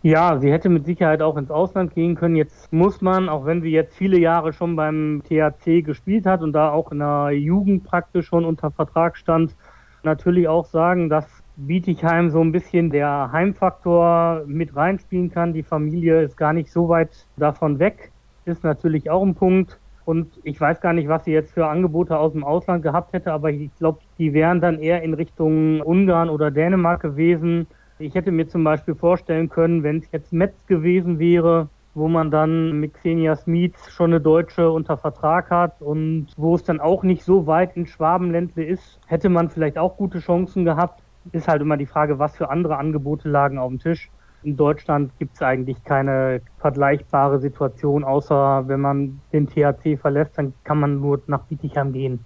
Ja, sie hätte mit Sicherheit auch ins Ausland gehen können. Jetzt muss man, auch wenn sie jetzt viele Jahre schon beim THC gespielt hat und da auch in der Jugend praktisch schon unter Vertrag stand, natürlich auch sagen, dass Bietigheim so ein bisschen der Heimfaktor mit reinspielen kann. Die Familie ist gar nicht so weit davon weg, ist natürlich auch ein Punkt. Und ich weiß gar nicht, was sie jetzt für Angebote aus dem Ausland gehabt hätte, aber ich glaube, die wären dann eher in Richtung Ungarn oder Dänemark gewesen. Ich hätte mir zum Beispiel vorstellen können, wenn es jetzt Metz gewesen wäre, wo man dann mit Xenia Smith schon eine Deutsche unter Vertrag hat und wo es dann auch nicht so weit in Schwabenländle ist, hätte man vielleicht auch gute Chancen gehabt. Ist halt immer die Frage, was für andere Angebote lagen auf dem Tisch. In Deutschland gibt es eigentlich keine vergleichbare Situation, außer wenn man den THC verlässt, dann kann man nur nach Bietigheim gehen.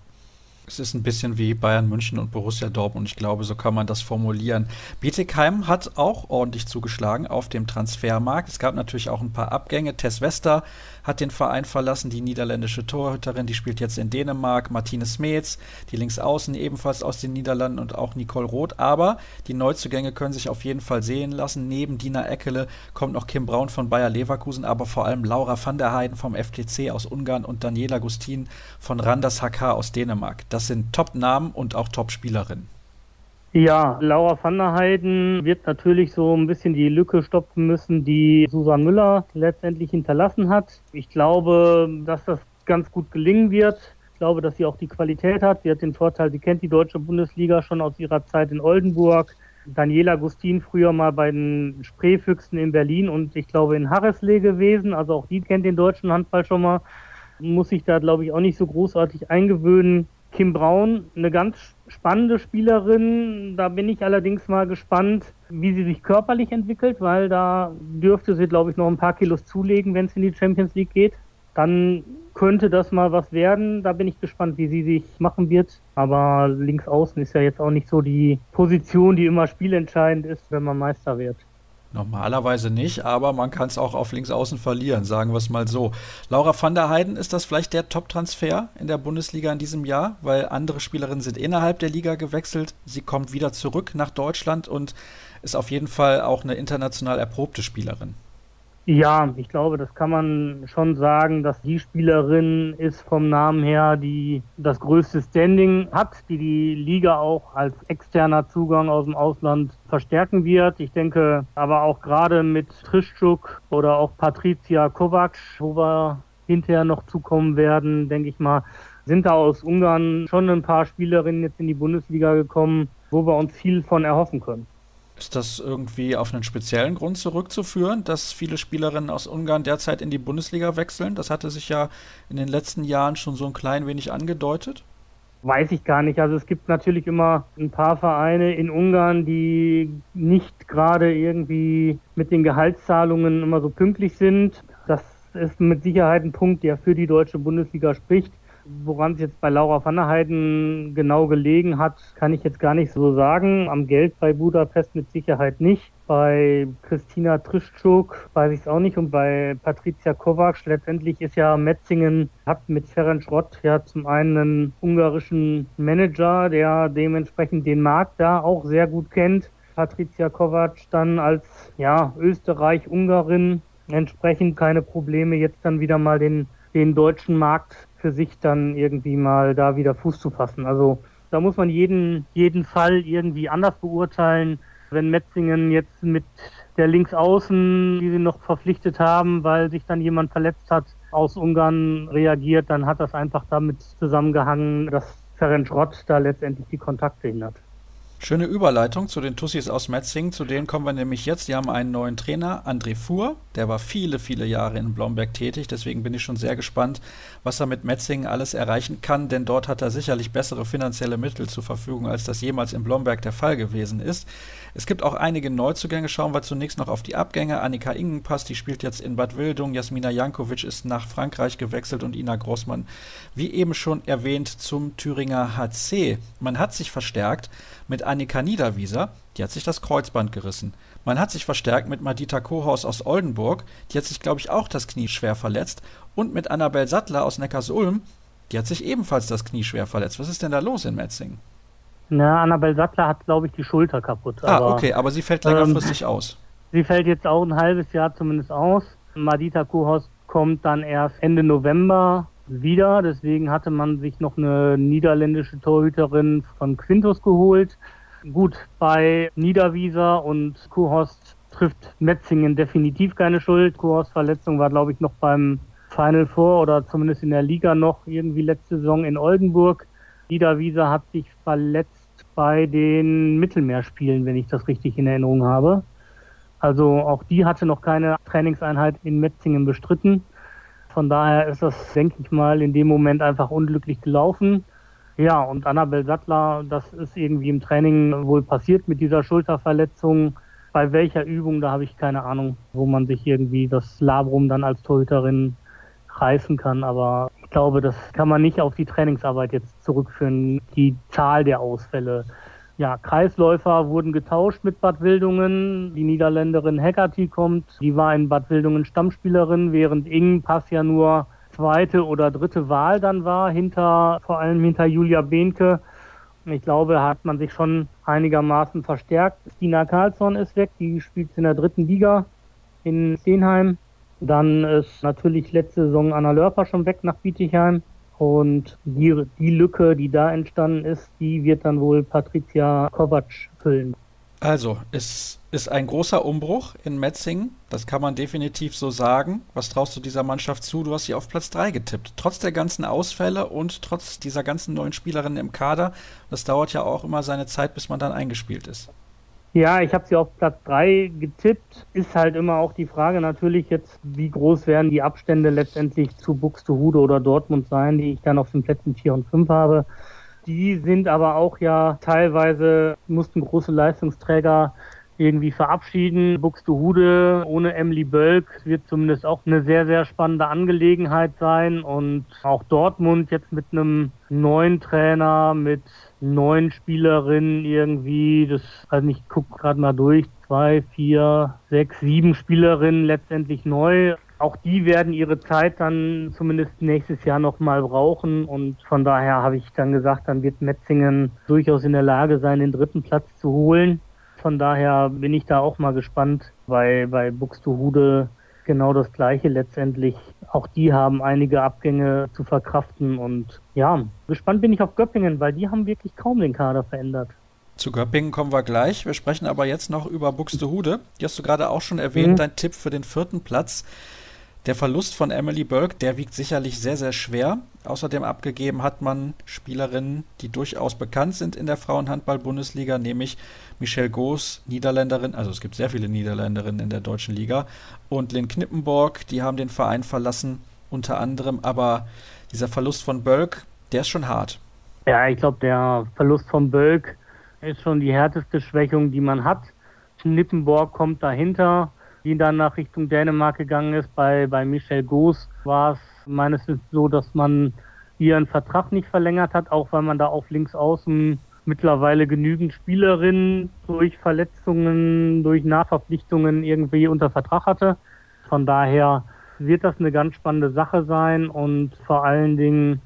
Es ist ein bisschen wie Bayern München und Borussia Dortmund. Ich glaube, so kann man das formulieren. Bietigheim hat auch ordentlich zugeschlagen auf dem Transfermarkt. Es gab natürlich auch ein paar Abgänge. Tess Wester hat den Verein verlassen, die niederländische Torhüterin, die spielt jetzt in Dänemark. Martine Smeets, die Linksaußen ebenfalls aus den Niederlanden und auch Nicole Roth. Aber die Neuzugänge können sich auf jeden Fall sehen lassen. Neben Dina Eckele kommt noch Kim Braun von Bayer Leverkusen, aber vor allem Laura van der Heiden vom FTC aus Ungarn und Daniela Gustin von Randers HK aus Dänemark. Das sind Top-Namen und auch Top-Spielerinnen. Ja, Laura van der Heiden wird natürlich so ein bisschen die Lücke stopfen müssen, die Susan Müller letztendlich hinterlassen hat. Ich glaube, dass das ganz gut gelingen wird. Ich glaube, dass sie auch die Qualität hat. Sie hat den Vorteil, sie kennt die deutsche Bundesliga schon aus ihrer Zeit in Oldenburg. Daniela Gustin früher mal bei den Spreefüchsen in Berlin und ich glaube in Harreslee gewesen. Also auch die kennt den deutschen Handball schon mal. Muss sich da, glaube ich, auch nicht so großartig eingewöhnen. Kim Braun, eine ganz spannende Spielerin. Da bin ich allerdings mal gespannt, wie sie sich körperlich entwickelt, weil da dürfte sie, glaube ich, noch ein paar Kilos zulegen, wenn es in die Champions League geht. Dann könnte das mal was werden. Da bin ich gespannt, wie sie sich machen wird. Aber links außen ist ja jetzt auch nicht so die Position, die immer spielentscheidend ist, wenn man Meister wird. Normalerweise nicht, aber man kann es auch auf Linksaußen verlieren, sagen wir es mal so. Laura van der Heiden, ist das vielleicht der Top-Transfer in der Bundesliga in diesem Jahr? Weil andere Spielerinnen sind innerhalb der Liga gewechselt. Sie kommt wieder zurück nach Deutschland und ist auf jeden Fall auch eine international erprobte Spielerin. Ja, ich glaube, das kann man schon sagen, dass die Spielerin ist vom Namen her, die das größte Standing hat, die die Liga auch als externer Zugang aus dem Ausland verstärken wird. Ich denke aber auch gerade mit Trischuk oder auch Patricia Kovac, wo wir hinterher noch zukommen werden, denke ich mal, sind da aus Ungarn schon ein paar Spielerinnen jetzt in die Bundesliga gekommen, wo wir uns viel von erhoffen können. Ist das irgendwie auf einen speziellen Grund zurückzuführen, dass viele Spielerinnen aus Ungarn derzeit in die Bundesliga wechseln? Das hatte sich ja in den letzten Jahren schon so ein klein wenig angedeutet. Weiß ich gar nicht. Also es gibt natürlich immer ein paar Vereine in Ungarn, die nicht gerade irgendwie mit den Gehaltszahlungen immer so pünktlich sind. Das ist mit Sicherheit ein Punkt, der für die deutsche Bundesliga spricht. Woran es jetzt bei Laura van der Heiden genau gelegen hat, kann ich jetzt gar nicht so sagen. Am Geld bei Budapest mit Sicherheit nicht. Bei Christina Trischczuk weiß ich es auch nicht und bei Patricia Kovac letztendlich ist ja Metzingen hat mit Ferenc Rott ja zum einen einen ungarischen Manager, der dementsprechend den Markt da auch sehr gut kennt. Patricia Kovac dann als ja Österreich-Ungarin entsprechend keine Probleme jetzt dann wieder mal den den deutschen Markt für sich dann irgendwie mal da wieder Fuß zu fassen. Also da muss man jeden, jeden Fall irgendwie anders beurteilen. Wenn Metzingen jetzt mit der Linksaußen, die sie noch verpflichtet haben, weil sich dann jemand verletzt hat, aus Ungarn reagiert, dann hat das einfach damit zusammengehangen, dass Ferenc Rott da letztendlich die Kontakte hindert. Schöne Überleitung zu den Tussis aus Metzingen. Zu denen kommen wir nämlich jetzt. Die haben einen neuen Trainer, André Fuhr. Der war viele, viele Jahre in Blomberg tätig. Deswegen bin ich schon sehr gespannt, was er mit Metzingen alles erreichen kann. Denn dort hat er sicherlich bessere finanzielle Mittel zur Verfügung, als das jemals in Blomberg der Fall gewesen ist. Es gibt auch einige Neuzugänge. Schauen wir zunächst noch auf die Abgänge. Annika Ingenpass, die spielt jetzt in Bad Wildung. Jasmina Jankovic ist nach Frankreich gewechselt und Ina Grossmann, wie eben schon erwähnt, zum Thüringer HC. Man hat sich verstärkt mit Annika Niederwieser, die hat sich das Kreuzband gerissen. Man hat sich verstärkt mit Madita Kohaus aus Oldenburg, die hat sich, glaube ich, auch das Knie schwer verletzt. Und mit Annabel Sattler aus Neckarsulm, die hat sich ebenfalls das Knie schwer verletzt. Was ist denn da los in Metzingen? Na, Annabel Sattler hat, glaube ich, die Schulter kaputt. Ah, aber, okay, aber sie fällt längerfristig ähm, aus. Sie fällt jetzt auch ein halbes Jahr zumindest aus. Madita Kohaus kommt dann erst Ende November wieder. Deswegen hatte man sich noch eine niederländische Torhüterin von Quintus geholt. Gut, bei Niederwieser und Kuhhorst trifft Metzingen definitiv keine Schuld. Kuhhorst Verletzung war, glaube ich, noch beim Final Four oder zumindest in der Liga noch irgendwie letzte Saison in Oldenburg. Niederwieser hat sich verletzt bei den Mittelmeerspielen, wenn ich das richtig in Erinnerung habe. Also auch die hatte noch keine Trainingseinheit in Metzingen bestritten. Von daher ist das, denke ich mal, in dem Moment einfach unglücklich gelaufen. Ja, und Annabel Sattler, das ist irgendwie im Training wohl passiert mit dieser Schulterverletzung. Bei welcher Übung, da habe ich keine Ahnung, wo man sich irgendwie das Labrum dann als Torhüterin reißen kann. Aber glaube, das kann man nicht auf die Trainingsarbeit jetzt zurückführen, die Zahl der Ausfälle. Ja, Kreisläufer wurden getauscht mit Bad Wildungen. Die Niederländerin Heckerty kommt. Die war in Bad Wildungen Stammspielerin, während Ing Pass ja nur zweite oder dritte Wahl dann war, hinter, vor allem hinter Julia Behnke. Ich glaube, hat man sich schon einigermaßen verstärkt. Stina Karlsson ist weg, die spielt in der dritten Liga in Steenheim. Dann ist natürlich letzte Saison Anna Lörper schon weg nach Bietigheim. Und die, die Lücke, die da entstanden ist, die wird dann wohl Patricia Kovac füllen. Also, es ist ein großer Umbruch in Metzingen. Das kann man definitiv so sagen. Was traust du dieser Mannschaft zu? Du hast sie auf Platz 3 getippt. Trotz der ganzen Ausfälle und trotz dieser ganzen neuen Spielerinnen im Kader. Das dauert ja auch immer seine Zeit, bis man dann eingespielt ist. Ja, ich habe sie auf Platz 3 getippt. Ist halt immer auch die Frage natürlich jetzt, wie groß werden die Abstände letztendlich zu Buxtehude oder Dortmund sein, die ich dann auf den Plätzen 4 und 5 habe. Die sind aber auch ja teilweise, mussten große Leistungsträger irgendwie verabschieden. Buxtehude ohne Emily Bölk wird zumindest auch eine sehr, sehr spannende Angelegenheit sein. Und auch Dortmund jetzt mit einem neuen Trainer, mit neun Spielerinnen irgendwie, das, also ich gucke gerade mal durch, zwei, vier, sechs, sieben Spielerinnen letztendlich neu. Auch die werden ihre Zeit dann zumindest nächstes Jahr nochmal brauchen und von daher habe ich dann gesagt, dann wird Metzingen durchaus in der Lage sein, den dritten Platz zu holen. Von daher bin ich da auch mal gespannt, weil bei Buxtehude genau das Gleiche letztendlich. Auch die haben einige Abgänge zu verkraften und ja, gespannt bin ich auf Göppingen, weil die haben wirklich kaum den Kader verändert. Zu Göppingen kommen wir gleich. Wir sprechen aber jetzt noch über Buxtehude. Die hast du gerade auch schon erwähnt, mhm. dein Tipp für den vierten Platz. Der Verlust von Emily Burke, der wiegt sicherlich sehr, sehr schwer. Außerdem abgegeben hat man Spielerinnen, die durchaus bekannt sind in der Frauenhandball-Bundesliga, nämlich Michelle Goos, Niederländerin, also es gibt sehr viele Niederländerinnen in der deutschen Liga, und Lynn Knippenborg, die haben den Verein verlassen, unter anderem. Aber dieser Verlust von Bölk, der ist schon hart. Ja, ich glaube, der Verlust von Bölk ist schon die härteste Schwächung, die man hat. Knippenborg kommt dahinter die dann nach Richtung Dänemark gegangen ist. Bei, bei Michel Goos war es meines Wissens so, dass man ihren Vertrag nicht verlängert hat, auch weil man da auf links außen mittlerweile genügend Spielerinnen durch Verletzungen, durch Nachverpflichtungen irgendwie unter Vertrag hatte. Von daher wird das eine ganz spannende Sache sein und vor allen Dingen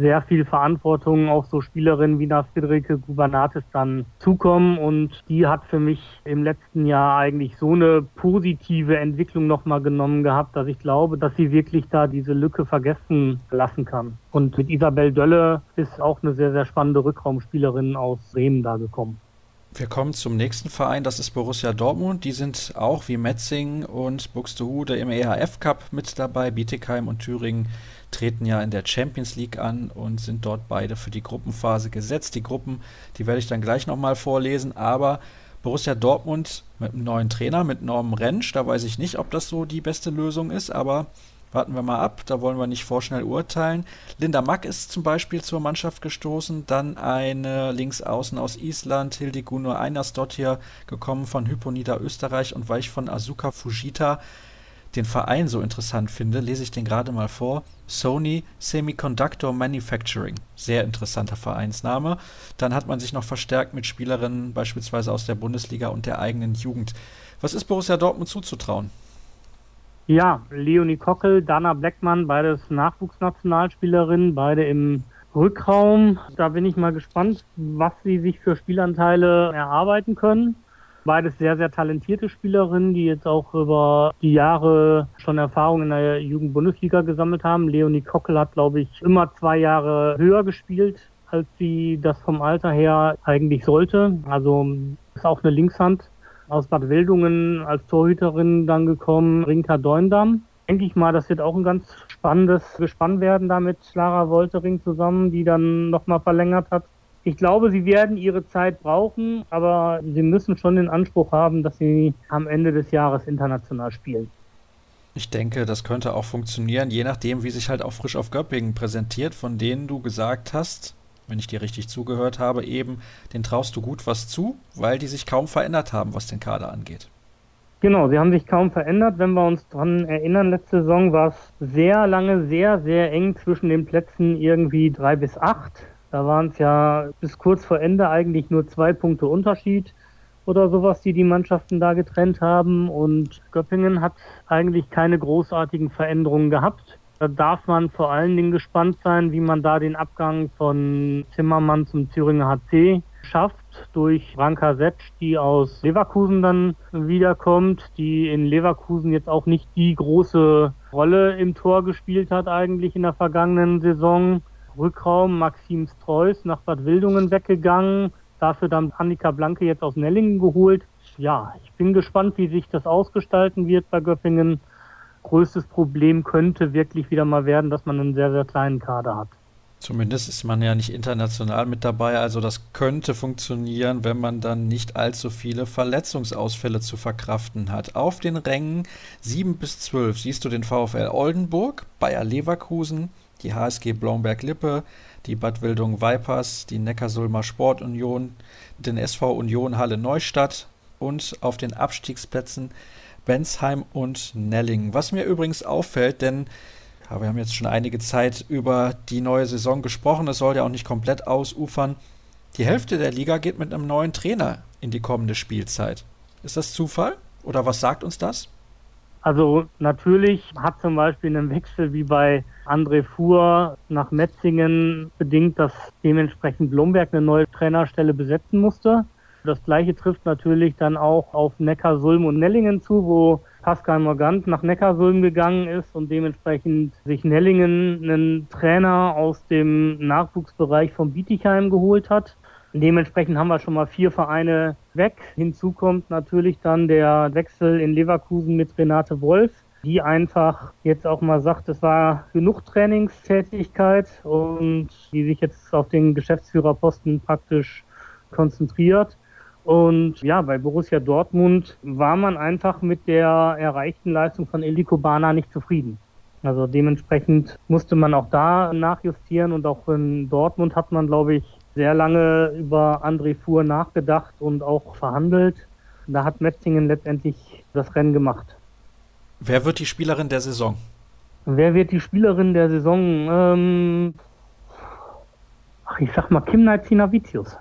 sehr viel Verantwortung auf so Spielerinnen wie nach Friederike Gubernatis dann zukommen und die hat für mich im letzten Jahr eigentlich so eine positive Entwicklung nochmal genommen gehabt, dass ich glaube, dass sie wirklich da diese Lücke vergessen lassen kann. Und mit Isabel Dölle ist auch eine sehr, sehr spannende Rückraumspielerin aus Bremen da gekommen. Wir kommen zum nächsten Verein, das ist Borussia Dortmund. Die sind auch wie Metzing und Buxtehude im EHF Cup mit dabei. Bietigheim und Thüringen treten ja in der Champions League an und sind dort beide für die Gruppenphase gesetzt. Die Gruppen, die werde ich dann gleich nochmal vorlesen, aber Borussia Dortmund mit einem neuen Trainer, mit Norman Rentsch, da weiß ich nicht, ob das so die beste Lösung ist, aber warten wir mal ab, da wollen wir nicht vorschnell urteilen. Linda Mack ist zum Beispiel zur Mannschaft gestoßen, dann eine Linksaußen aus Island, Hildegunur Einersdottir, gekommen von Hypo Niederösterreich und weil ich von Asuka Fujita den Verein so interessant finde, lese ich den gerade mal vor. Sony Semiconductor Manufacturing. Sehr interessanter Vereinsname. Dann hat man sich noch verstärkt mit Spielerinnen beispielsweise aus der Bundesliga und der eigenen Jugend. Was ist Borussia Dortmund zuzutrauen? Ja, Leonie Kockel, Dana Blackmann, beides Nachwuchsnationalspielerinnen, beide im Rückraum. Da bin ich mal gespannt, was sie sich für Spielanteile erarbeiten können. Beides sehr, sehr talentierte Spielerinnen, die jetzt auch über die Jahre schon Erfahrung in der Jugendbundesliga gesammelt haben. Leonie Kockel hat, glaube ich, immer zwei Jahre höher gespielt, als sie das vom Alter her eigentlich sollte. Also ist auch eine Linkshand aus Bad Wildungen als Torhüterin dann gekommen, Rinka Deundam. Denke ich mal, das wird auch ein ganz spannendes Gespann werden da mit Lara Woltering zusammen, die dann nochmal verlängert hat. Ich glaube, sie werden ihre Zeit brauchen, aber sie müssen schon den Anspruch haben, dass sie am Ende des Jahres international spielen. Ich denke, das könnte auch funktionieren, je nachdem, wie sich halt auch frisch auf Göppingen präsentiert, von denen du gesagt hast, wenn ich dir richtig zugehört habe, eben, den traust du gut was zu, weil die sich kaum verändert haben, was den Kader angeht. Genau, sie haben sich kaum verändert. Wenn wir uns daran erinnern, letzte Saison war es sehr lange, sehr, sehr eng zwischen den Plätzen irgendwie drei bis acht. Da waren es ja bis kurz vor Ende eigentlich nur zwei Punkte Unterschied oder sowas, die die Mannschaften da getrennt haben. Und Göppingen hat eigentlich keine großartigen Veränderungen gehabt. Da darf man vor allen Dingen gespannt sein, wie man da den Abgang von Zimmermann zum Thüringer HC schafft durch Branka Setsch, die aus Leverkusen dann wiederkommt, die in Leverkusen jetzt auch nicht die große Rolle im Tor gespielt hat eigentlich in der vergangenen Saison. Rückraum Maxim Streus nach Bad Wildungen weggegangen. Dafür dann Annika Blanke jetzt aus Nellingen geholt. Ja, ich bin gespannt, wie sich das ausgestalten wird bei Göppingen. Größtes Problem könnte wirklich wieder mal werden, dass man einen sehr, sehr kleinen Kader hat. Zumindest ist man ja nicht international mit dabei, also das könnte funktionieren, wenn man dann nicht allzu viele Verletzungsausfälle zu verkraften hat. Auf den Rängen 7 bis 12 siehst du den VfL Oldenburg, Bayer Leverkusen, die HSG Blomberg-Lippe, die Bad Wildung Vipers, die Neckarsulmer Sportunion, den SV Union Halle Neustadt und auf den Abstiegsplätzen Bensheim und Nelling. Was mir übrigens auffällt, denn ja, wir haben jetzt schon einige Zeit über die neue Saison gesprochen, es soll ja auch nicht komplett ausufern. Die Hälfte der Liga geht mit einem neuen Trainer in die kommende Spielzeit. Ist das Zufall oder was sagt uns das? Also natürlich hat zum Beispiel ein Wechsel wie bei André Fuhr nach Metzingen bedingt, dass dementsprechend Blomberg eine neue Trainerstelle besetzen musste. Das gleiche trifft natürlich dann auch auf Neckarsulm und Nellingen zu, wo Pascal Morgant nach Neckarsulm gegangen ist und dementsprechend sich Nellingen einen Trainer aus dem Nachwuchsbereich von Bietigheim geholt hat. Dementsprechend haben wir schon mal vier Vereine weg. Hinzu kommt natürlich dann der Wechsel in Leverkusen mit Renate Wolf, die einfach jetzt auch mal sagt, es war genug Trainingstätigkeit und die sich jetzt auf den Geschäftsführerposten praktisch konzentriert. Und ja, bei Borussia Dortmund war man einfach mit der erreichten Leistung von Eliko Bana nicht zufrieden. Also dementsprechend musste man auch da nachjustieren und auch in Dortmund hat man, glaube ich, sehr lange über André Fuhr nachgedacht und auch verhandelt. Da hat Metzingen letztendlich das Rennen gemacht. Wer wird die Spielerin der Saison? Wer wird die Spielerin der Saison? Ähm, ach, ich sag mal Kim Vitius.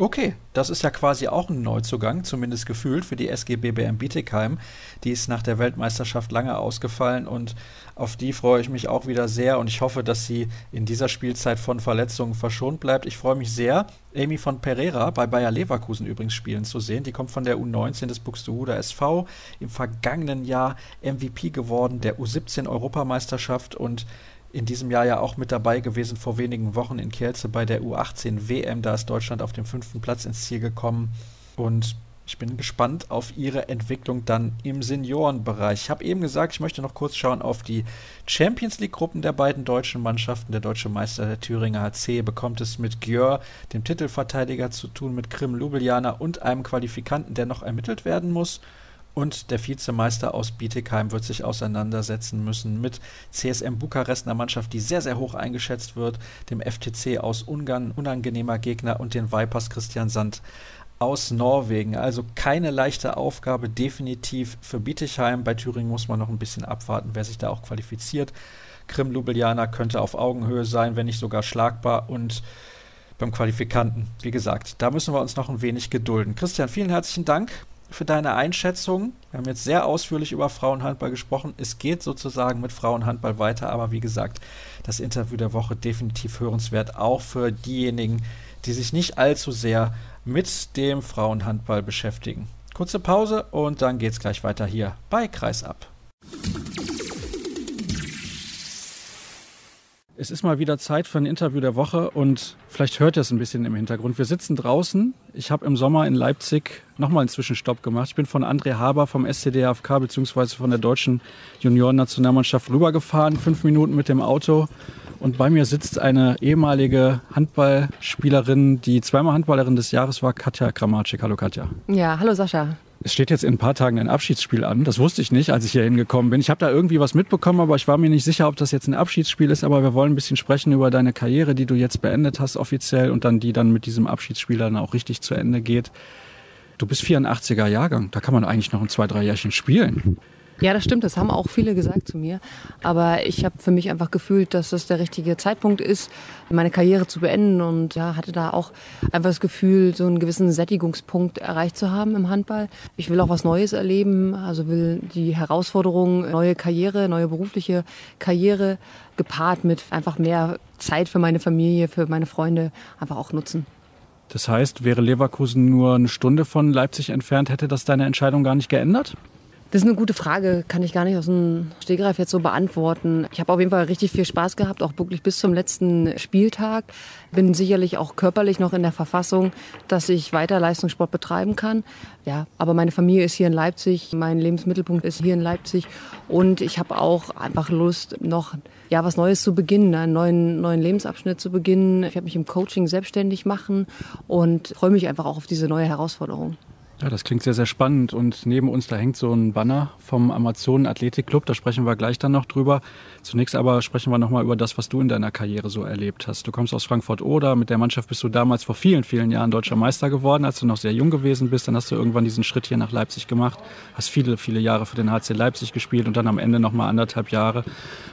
Okay, das ist ja quasi auch ein Neuzugang, zumindest gefühlt, für die SG BBM Bietigheim. Die ist nach der Weltmeisterschaft lange ausgefallen und auf die freue ich mich auch wieder sehr und ich hoffe, dass sie in dieser Spielzeit von Verletzungen verschont bleibt. Ich freue mich sehr, Amy von Pereira bei Bayer Leverkusen übrigens spielen zu sehen. Die kommt von der U19 des Buxtehuder SV, im vergangenen Jahr MVP geworden der U17 Europameisterschaft und in diesem Jahr ja auch mit dabei gewesen vor wenigen Wochen in Kielce bei der U18 WM. Da ist Deutschland auf dem fünften Platz ins Ziel gekommen. Und ich bin gespannt auf ihre Entwicklung dann im Seniorenbereich. Ich habe eben gesagt, ich möchte noch kurz schauen auf die Champions League-Gruppen der beiden deutschen Mannschaften. Der deutsche Meister der Thüringer HC bekommt es mit Gjör, dem Titelverteidiger, zu tun, mit Krim Ljubljana und einem Qualifikanten, der noch ermittelt werden muss. Und der Vizemeister aus Bietigheim wird sich auseinandersetzen müssen mit CSM Bukarest, einer Mannschaft, die sehr, sehr hoch eingeschätzt wird, dem FTC aus Ungarn, unangenehmer Gegner und den Vipers Christian Sand aus Norwegen. Also keine leichte Aufgabe, definitiv für Bietigheim. Bei Thüringen muss man noch ein bisschen abwarten, wer sich da auch qualifiziert. Krim Ljubljana könnte auf Augenhöhe sein, wenn nicht sogar schlagbar und beim Qualifikanten, wie gesagt, da müssen wir uns noch ein wenig gedulden. Christian, vielen herzlichen Dank für deine Einschätzung. Wir haben jetzt sehr ausführlich über Frauenhandball gesprochen. Es geht sozusagen mit Frauenhandball weiter, aber wie gesagt, das Interview der Woche definitiv hörenswert, auch für diejenigen, die sich nicht allzu sehr mit dem Frauenhandball beschäftigen. Kurze Pause und dann geht's gleich weiter hier bei Kreisab. Es ist mal wieder Zeit für ein Interview der Woche und vielleicht hört ihr es ein bisschen im Hintergrund. Wir sitzen draußen. Ich habe im Sommer in Leipzig nochmal einen Zwischenstopp gemacht. Ich bin von André Haber vom SCDFK bzw. von der deutschen Juniorennationalmannschaft rübergefahren, fünf Minuten mit dem Auto. Und bei mir sitzt eine ehemalige Handballspielerin, die zweimal Handballerin des Jahres war, Katja Kramatschik. Hallo Katja. Ja, hallo Sascha. Es steht jetzt in ein paar Tagen ein Abschiedsspiel an. Das wusste ich nicht, als ich hier hingekommen bin. Ich habe da irgendwie was mitbekommen, aber ich war mir nicht sicher, ob das jetzt ein Abschiedsspiel ist. Aber wir wollen ein bisschen sprechen über deine Karriere, die du jetzt beendet hast offiziell und dann die dann mit diesem Abschiedsspiel dann auch richtig zu Ende geht. Du bist 84er Jahrgang. Da kann man eigentlich noch ein zwei, drei Jährchen spielen. Ja, das stimmt. Das haben auch viele gesagt zu mir. Aber ich habe für mich einfach gefühlt, dass das der richtige Zeitpunkt ist, meine Karriere zu beenden und ja, hatte da auch einfach das Gefühl, so einen gewissen Sättigungspunkt erreicht zu haben im Handball. Ich will auch was Neues erleben, also will die Herausforderung, neue Karriere, neue berufliche Karriere gepaart mit einfach mehr Zeit für meine Familie, für meine Freunde einfach auch nutzen. Das heißt, wäre Leverkusen nur eine Stunde von Leipzig entfernt, hätte das deine Entscheidung gar nicht geändert? Das ist eine gute Frage, kann ich gar nicht aus dem Stegreif jetzt so beantworten. Ich habe auf jeden Fall richtig viel Spaß gehabt, auch wirklich bis zum letzten Spieltag. Bin sicherlich auch körperlich noch in der Verfassung, dass ich weiter Leistungssport betreiben kann. Ja, aber meine Familie ist hier in Leipzig, mein Lebensmittelpunkt ist hier in Leipzig und ich habe auch einfach Lust, noch ja was Neues zu beginnen, einen neuen neuen Lebensabschnitt zu beginnen. Ich habe mich im Coaching selbstständig machen und freue mich einfach auch auf diese neue Herausforderung. Ja, das klingt sehr, sehr spannend. Und neben uns, da hängt so ein Banner vom Amazonen Athletik Club. Da sprechen wir gleich dann noch drüber. Zunächst aber sprechen wir nochmal über das, was du in deiner Karriere so erlebt hast. Du kommst aus Frankfurt-Oder. Mit der Mannschaft bist du damals vor vielen, vielen Jahren deutscher Meister geworden, als du noch sehr jung gewesen bist. Dann hast du irgendwann diesen Schritt hier nach Leipzig gemacht. Hast viele, viele Jahre für den HC Leipzig gespielt und dann am Ende nochmal anderthalb Jahre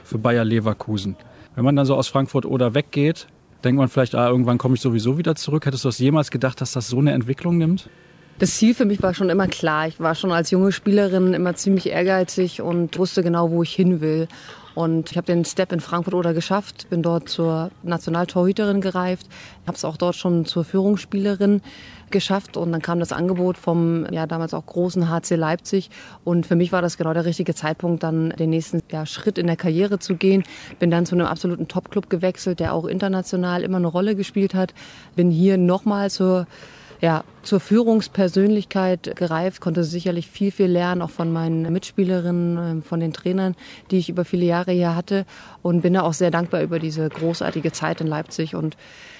für Bayer Leverkusen. Wenn man dann so aus Frankfurt-Oder weggeht, denkt man vielleicht, ah, irgendwann komme ich sowieso wieder zurück. Hättest du das jemals gedacht, dass das so eine Entwicklung nimmt? Das Ziel für mich war schon immer klar. Ich war schon als junge Spielerin immer ziemlich ehrgeizig und wusste genau, wo ich hin will. Und ich habe den Step in Frankfurt oder geschafft, bin dort zur Nationaltorhüterin gereift, habe es auch dort schon zur Führungsspielerin geschafft und dann kam das Angebot vom ja damals auch großen HC Leipzig und für mich war das genau der richtige Zeitpunkt, dann den nächsten ja, Schritt in der Karriere zu gehen. Bin dann zu einem absoluten Top-Club gewechselt, der auch international immer eine Rolle gespielt hat. Bin hier nochmal zur ja, zur Führungspersönlichkeit gereift, konnte sicherlich viel, viel lernen, auch von meinen Mitspielerinnen, ähm, von den Trainern, die ich über viele Jahre hier hatte. Und bin da auch sehr dankbar über diese großartige Zeit in Leipzig. Und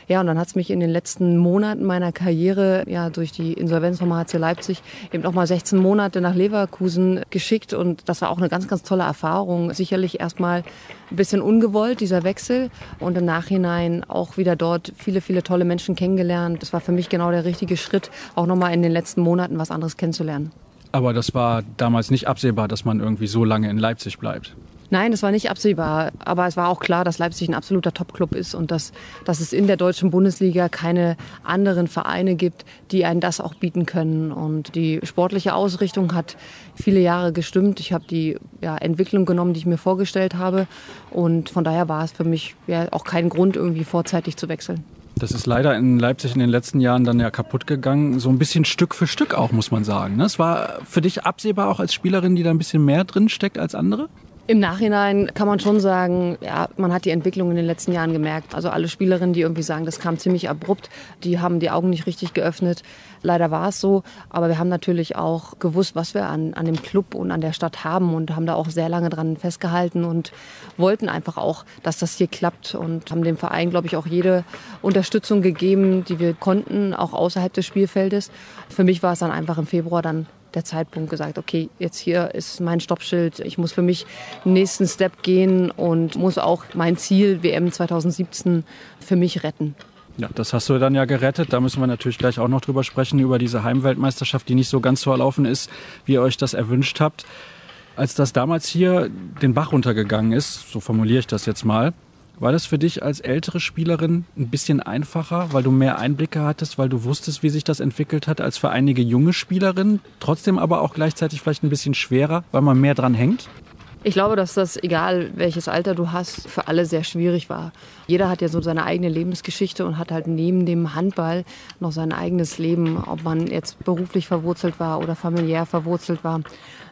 ja, und dann hat es mich in den letzten Monaten meiner Karriere ja durch die Insolvenz vom HC Leipzig eben noch mal 16 Monate nach Leverkusen geschickt und das war auch eine ganz, ganz tolle Erfahrung. Sicherlich erstmal ein bisschen ungewollt, dieser Wechsel und im Nachhinein auch wieder dort viele, viele tolle Menschen kennengelernt. Das war für mich genau der richtige Schritt, auch noch mal in den letzten Monaten was anderes kennenzulernen. Aber das war damals nicht absehbar, dass man irgendwie so lange in Leipzig bleibt. Nein, das war nicht absehbar. Aber es war auch klar, dass Leipzig ein absoluter Top-Club ist und dass, dass es in der deutschen Bundesliga keine anderen Vereine gibt, die einen das auch bieten können. Und die sportliche Ausrichtung hat viele Jahre gestimmt. Ich habe die ja, Entwicklung genommen, die ich mir vorgestellt habe. Und von daher war es für mich ja, auch kein Grund, irgendwie vorzeitig zu wechseln. Das ist leider in Leipzig in den letzten Jahren dann ja kaputt gegangen. So ein bisschen Stück für Stück auch, muss man sagen. Ne? Es war für dich absehbar auch als Spielerin, die da ein bisschen mehr drin steckt als andere? Im Nachhinein kann man schon sagen, ja, man hat die Entwicklung in den letzten Jahren gemerkt. Also alle Spielerinnen, die irgendwie sagen, das kam ziemlich abrupt, die haben die Augen nicht richtig geöffnet. Leider war es so. Aber wir haben natürlich auch gewusst, was wir an, an dem Club und an der Stadt haben und haben da auch sehr lange dran festgehalten und wollten einfach auch, dass das hier klappt und haben dem Verein, glaube ich, auch jede Unterstützung gegeben, die wir konnten, auch außerhalb des Spielfeldes. Für mich war es dann einfach im Februar dann der Zeitpunkt gesagt, okay, jetzt hier ist mein Stoppschild. Ich muss für mich den nächsten Step gehen und muss auch mein Ziel WM 2017 für mich retten. Ja, das hast du dann ja gerettet. Da müssen wir natürlich gleich auch noch drüber sprechen, über diese Heimweltmeisterschaft, die nicht so ganz so erlaufen ist, wie ihr euch das erwünscht habt. Als das damals hier den Bach runtergegangen ist, so formuliere ich das jetzt mal, war das für dich als ältere Spielerin ein bisschen einfacher, weil du mehr Einblicke hattest, weil du wusstest, wie sich das entwickelt hat, als für einige junge Spielerinnen? Trotzdem aber auch gleichzeitig vielleicht ein bisschen schwerer, weil man mehr dran hängt? Ich glaube, dass das, egal welches Alter du hast, für alle sehr schwierig war. Jeder hat ja so seine eigene Lebensgeschichte und hat halt neben dem Handball noch sein eigenes Leben, ob man jetzt beruflich verwurzelt war oder familiär verwurzelt war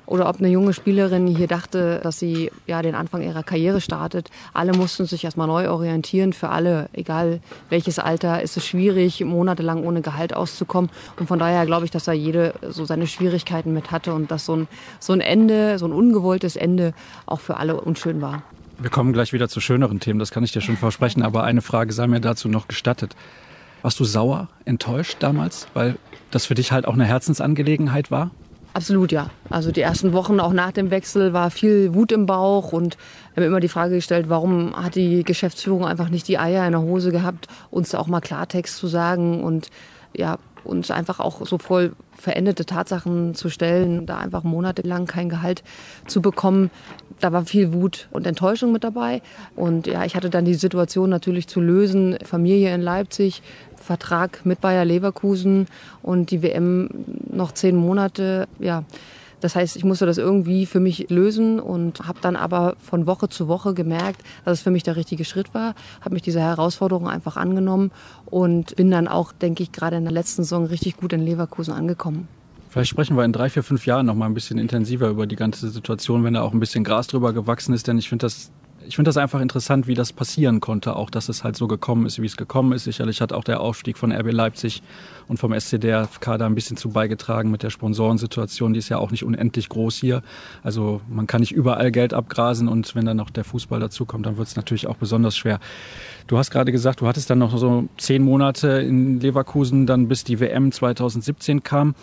oder ob eine junge Spielerin hier dachte, dass sie ja den Anfang ihrer Karriere startet. Alle mussten sich erstmal neu orientieren. Für alle, egal welches Alter, ist es schwierig, monatelang ohne Gehalt auszukommen. Und von daher glaube ich, dass da jede so seine Schwierigkeiten mit hatte und dass so ein, so ein Ende, so ein ungewolltes Ende auch für alle unschön war. Wir kommen gleich wieder zu schöneren Themen, das kann ich dir schon versprechen. Aber eine Frage sei mir dazu noch gestattet. Warst du sauer, enttäuscht damals, weil das für dich halt auch eine Herzensangelegenheit war? Absolut, ja. Also die ersten Wochen auch nach dem Wechsel war viel Wut im Bauch und haben immer die Frage gestellt, warum hat die Geschäftsführung einfach nicht die Eier in der Hose gehabt, uns auch mal Klartext zu sagen und ja, uns einfach auch so voll veränderte Tatsachen zu stellen, da einfach monatelang kein Gehalt zu bekommen. Da war viel Wut und Enttäuschung mit dabei. Und ja, ich hatte dann die Situation natürlich zu lösen. Familie in Leipzig, Vertrag mit Bayer Leverkusen und die WM noch zehn Monate. Ja, das heißt, ich musste das irgendwie für mich lösen und habe dann aber von Woche zu Woche gemerkt, dass es für mich der richtige Schritt war, habe mich dieser Herausforderung einfach angenommen und bin dann auch, denke ich, gerade in der letzten Saison richtig gut in Leverkusen angekommen. Vielleicht sprechen wir in drei, vier, fünf Jahren noch mal ein bisschen intensiver über die ganze Situation, wenn da auch ein bisschen Gras drüber gewachsen ist, denn ich finde das ich finde das einfach interessant, wie das passieren konnte, auch dass es halt so gekommen ist, wie es gekommen ist. Sicherlich hat auch der Aufstieg von RB Leipzig und vom SCDFK da ein bisschen zu beigetragen mit der Sponsorensituation. Die ist ja auch nicht unendlich groß hier. Also man kann nicht überall Geld abgrasen und wenn dann noch der Fußball dazukommt, dann wird es natürlich auch besonders schwer. Du hast gerade gesagt, du hattest dann noch so zehn Monate in Leverkusen, dann bis die WM 2017 kam.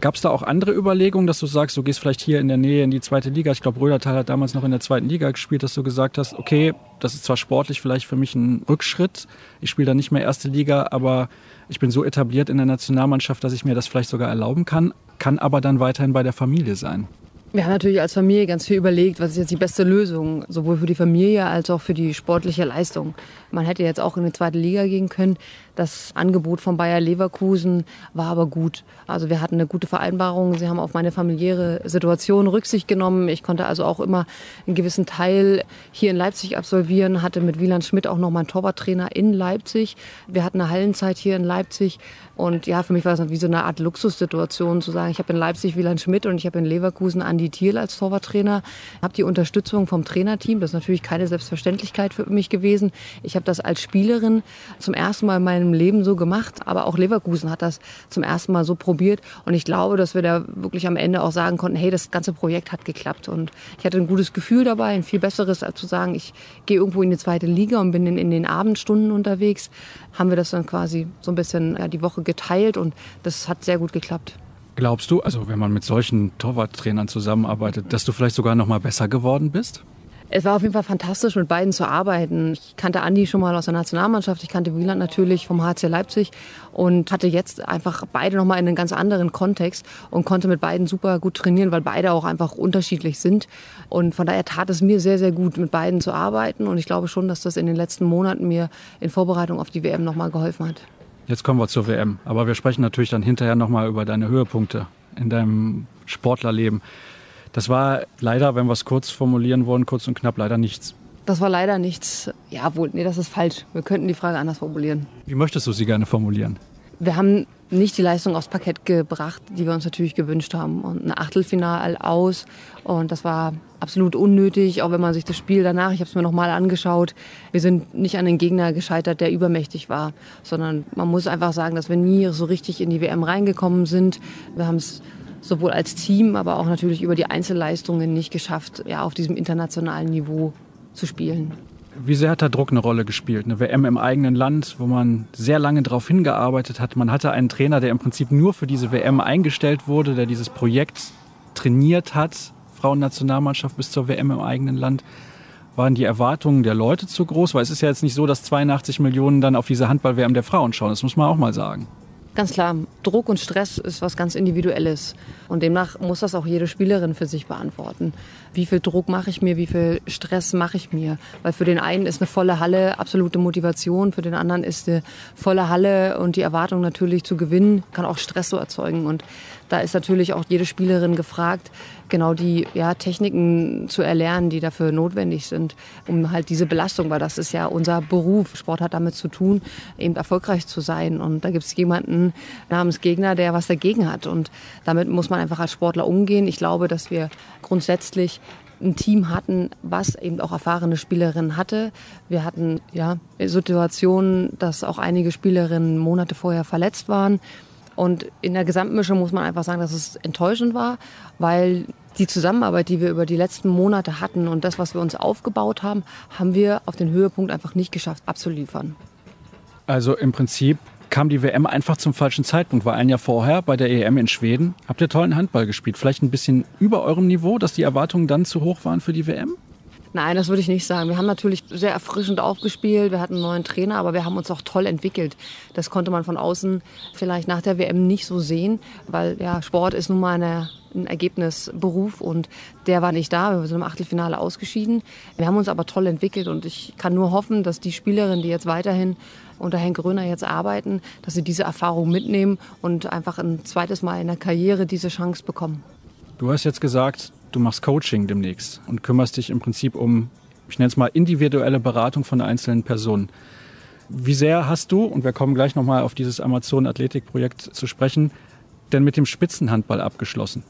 Gab es da auch andere Überlegungen, dass du sagst, du gehst vielleicht hier in der Nähe in die zweite Liga? Ich glaube, Rödertal hat damals noch in der zweiten Liga gespielt, dass du gesagt hast, okay, das ist zwar sportlich vielleicht für mich ein Rückschritt. Ich spiele da nicht mehr erste Liga, aber ich bin so etabliert in der Nationalmannschaft, dass ich mir das vielleicht sogar erlauben kann, kann aber dann weiterhin bei der Familie sein. Wir haben natürlich als Familie ganz viel überlegt, was ist jetzt die beste Lösung, sowohl für die Familie als auch für die sportliche Leistung. Man hätte jetzt auch in die zweite Liga gehen können. Das Angebot von Bayer Leverkusen war aber gut. Also wir hatten eine gute Vereinbarung. Sie haben auf meine familiäre Situation Rücksicht genommen. Ich konnte also auch immer einen gewissen Teil hier in Leipzig absolvieren, hatte mit Wieland Schmidt auch noch meinen Torwarttrainer in Leipzig. Wir hatten eine Hallenzeit hier in Leipzig. Und ja, für mich war es wie so eine Art Luxussituation zu sagen, ich habe in Leipzig Wieland Schmidt und ich habe in Leverkusen Andi Thiel als Torwarttrainer. Habe die Unterstützung vom Trainerteam. Das ist natürlich keine Selbstverständlichkeit für mich gewesen. Ich habe das als Spielerin zum ersten Mal in meinem Leben so gemacht, aber auch Leverkusen hat das zum ersten Mal so probiert und ich glaube, dass wir da wirklich am Ende auch sagen konnten, hey, das ganze Projekt hat geklappt und ich hatte ein gutes Gefühl dabei, ein viel besseres, als zu sagen, ich gehe irgendwo in die zweite Liga und bin in, in den Abendstunden unterwegs, haben wir das dann quasi so ein bisschen ja, die Woche geteilt und das hat sehr gut geklappt. Glaubst du, also wenn man mit solchen Torwarttrainern zusammenarbeitet, dass du vielleicht sogar noch mal besser geworden bist? Es war auf jeden Fall fantastisch, mit beiden zu arbeiten. Ich kannte Andi schon mal aus der Nationalmannschaft, ich kannte Wieland natürlich vom HC Leipzig und hatte jetzt einfach beide nochmal in einen ganz anderen Kontext und konnte mit beiden super gut trainieren, weil beide auch einfach unterschiedlich sind. Und von daher tat es mir sehr, sehr gut, mit beiden zu arbeiten. Und ich glaube schon, dass das in den letzten Monaten mir in Vorbereitung auf die WM nochmal geholfen hat. Jetzt kommen wir zur WM. Aber wir sprechen natürlich dann hinterher nochmal über deine Höhepunkte in deinem Sportlerleben. Das war leider, wenn wir es kurz formulieren wollen, kurz und knapp leider nichts. Das war leider nichts. Ja, wohl, nee, das ist falsch. Wir könnten die Frage anders formulieren. Wie möchtest du sie gerne formulieren? Wir haben nicht die Leistung aufs Parkett gebracht, die wir uns natürlich gewünscht haben. Und ein Achtelfinal aus. Und das war absolut unnötig, auch wenn man sich das Spiel danach, ich habe es mir nochmal angeschaut, wir sind nicht an den Gegner gescheitert, der übermächtig war, sondern man muss einfach sagen, dass wir nie so richtig in die WM reingekommen sind. Wir haben es sowohl als Team, aber auch natürlich über die Einzelleistungen nicht geschafft, ja, auf diesem internationalen Niveau zu spielen. Wie sehr hat der Druck eine Rolle gespielt? Eine WM im eigenen Land, wo man sehr lange darauf hingearbeitet hat. Man hatte einen Trainer, der im Prinzip nur für diese WM eingestellt wurde, der dieses Projekt trainiert hat, Frauennationalmannschaft bis zur WM im eigenen Land. Waren die Erwartungen der Leute zu groß? Weil es ist ja jetzt nicht so, dass 82 Millionen dann auf diese Handball-WM der Frauen schauen. Das muss man auch mal sagen. Ganz klar, Druck und Stress ist was ganz Individuelles. Und demnach muss das auch jede Spielerin für sich beantworten. Wie viel Druck mache ich mir, wie viel Stress mache ich mir? Weil für den einen ist eine volle Halle absolute Motivation, für den anderen ist eine volle Halle und die Erwartung natürlich zu gewinnen, kann auch Stress so erzeugen. Und da ist natürlich auch jede Spielerin gefragt, genau die ja, Techniken zu erlernen, die dafür notwendig sind, um halt diese Belastung, weil das ist ja unser Beruf, Sport hat damit zu tun, eben erfolgreich zu sein. Und da gibt es jemanden namens Gegner, der was dagegen hat. Und damit muss man einfach als Sportler umgehen. Ich glaube, dass wir grundsätzlich ein Team hatten, was eben auch erfahrene Spielerinnen hatte. Wir hatten ja Situationen, dass auch einige Spielerinnen Monate vorher verletzt waren. Und in der Gesamtmischung muss man einfach sagen, dass es enttäuschend war, weil die Zusammenarbeit, die wir über die letzten Monate hatten und das, was wir uns aufgebaut haben, haben wir auf den Höhepunkt einfach nicht geschafft abzuliefern. Also im Prinzip kam die WM einfach zum falschen Zeitpunkt, weil ein Jahr vorher bei der EM in Schweden habt ihr tollen Handball gespielt. Vielleicht ein bisschen über eurem Niveau, dass die Erwartungen dann zu hoch waren für die WM? Nein, das würde ich nicht sagen. Wir haben natürlich sehr erfrischend aufgespielt, wir hatten einen neuen Trainer, aber wir haben uns auch toll entwickelt. Das konnte man von außen vielleicht nach der WM nicht so sehen, weil ja, Sport ist nun mal eine, ein Ergebnisberuf und der war nicht da. Wir sind im Achtelfinale ausgeschieden. Wir haben uns aber toll entwickelt und ich kann nur hoffen, dass die Spielerinnen, die jetzt weiterhin unter Herrn Gröner jetzt arbeiten, dass sie diese Erfahrung mitnehmen und einfach ein zweites Mal in der Karriere diese Chance bekommen. Du hast jetzt gesagt, du machst Coaching demnächst und kümmerst dich im Prinzip um, ich nenne es mal, individuelle Beratung von einzelnen Personen. Wie sehr hast du, und wir kommen gleich nochmal auf dieses Amazon-Athletik-Projekt zu sprechen, denn mit dem Spitzenhandball abgeschlossen?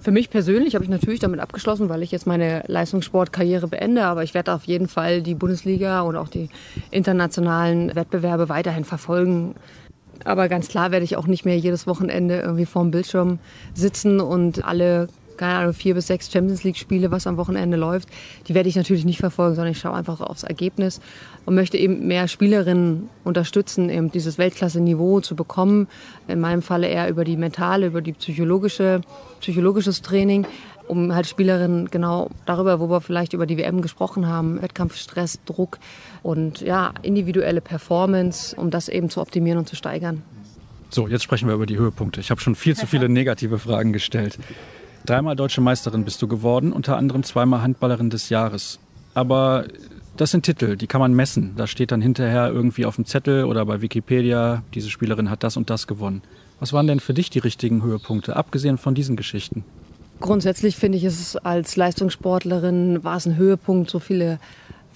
Für mich persönlich habe ich natürlich damit abgeschlossen, weil ich jetzt meine Leistungssportkarriere beende. Aber ich werde auf jeden Fall die Bundesliga und auch die internationalen Wettbewerbe weiterhin verfolgen. Aber ganz klar werde ich auch nicht mehr jedes Wochenende irgendwie vorm Bildschirm sitzen und alle keine Ahnung, vier bis sechs Champions League-Spiele, was am Wochenende läuft, die werde ich natürlich nicht verfolgen, sondern ich schaue einfach aufs Ergebnis und möchte eben mehr Spielerinnen unterstützen, eben dieses Weltklasse-Niveau zu bekommen. In meinem Falle eher über die mentale, über die psychologische, psychologisches Training, um halt Spielerinnen genau darüber, wo wir vielleicht über die WM gesprochen haben, Wettkampfstress, Druck und ja, individuelle Performance, um das eben zu optimieren und zu steigern. So, jetzt sprechen wir über die Höhepunkte. Ich habe schon viel zu viele <laughs> negative Fragen gestellt. Dreimal deutsche Meisterin bist du geworden, unter anderem zweimal Handballerin des Jahres. Aber das sind Titel, die kann man messen. Da steht dann hinterher irgendwie auf dem Zettel oder bei Wikipedia, diese Spielerin hat das und das gewonnen. Was waren denn für dich die richtigen Höhepunkte, abgesehen von diesen Geschichten? Grundsätzlich finde ich es als Leistungssportlerin war es ein Höhepunkt, so viele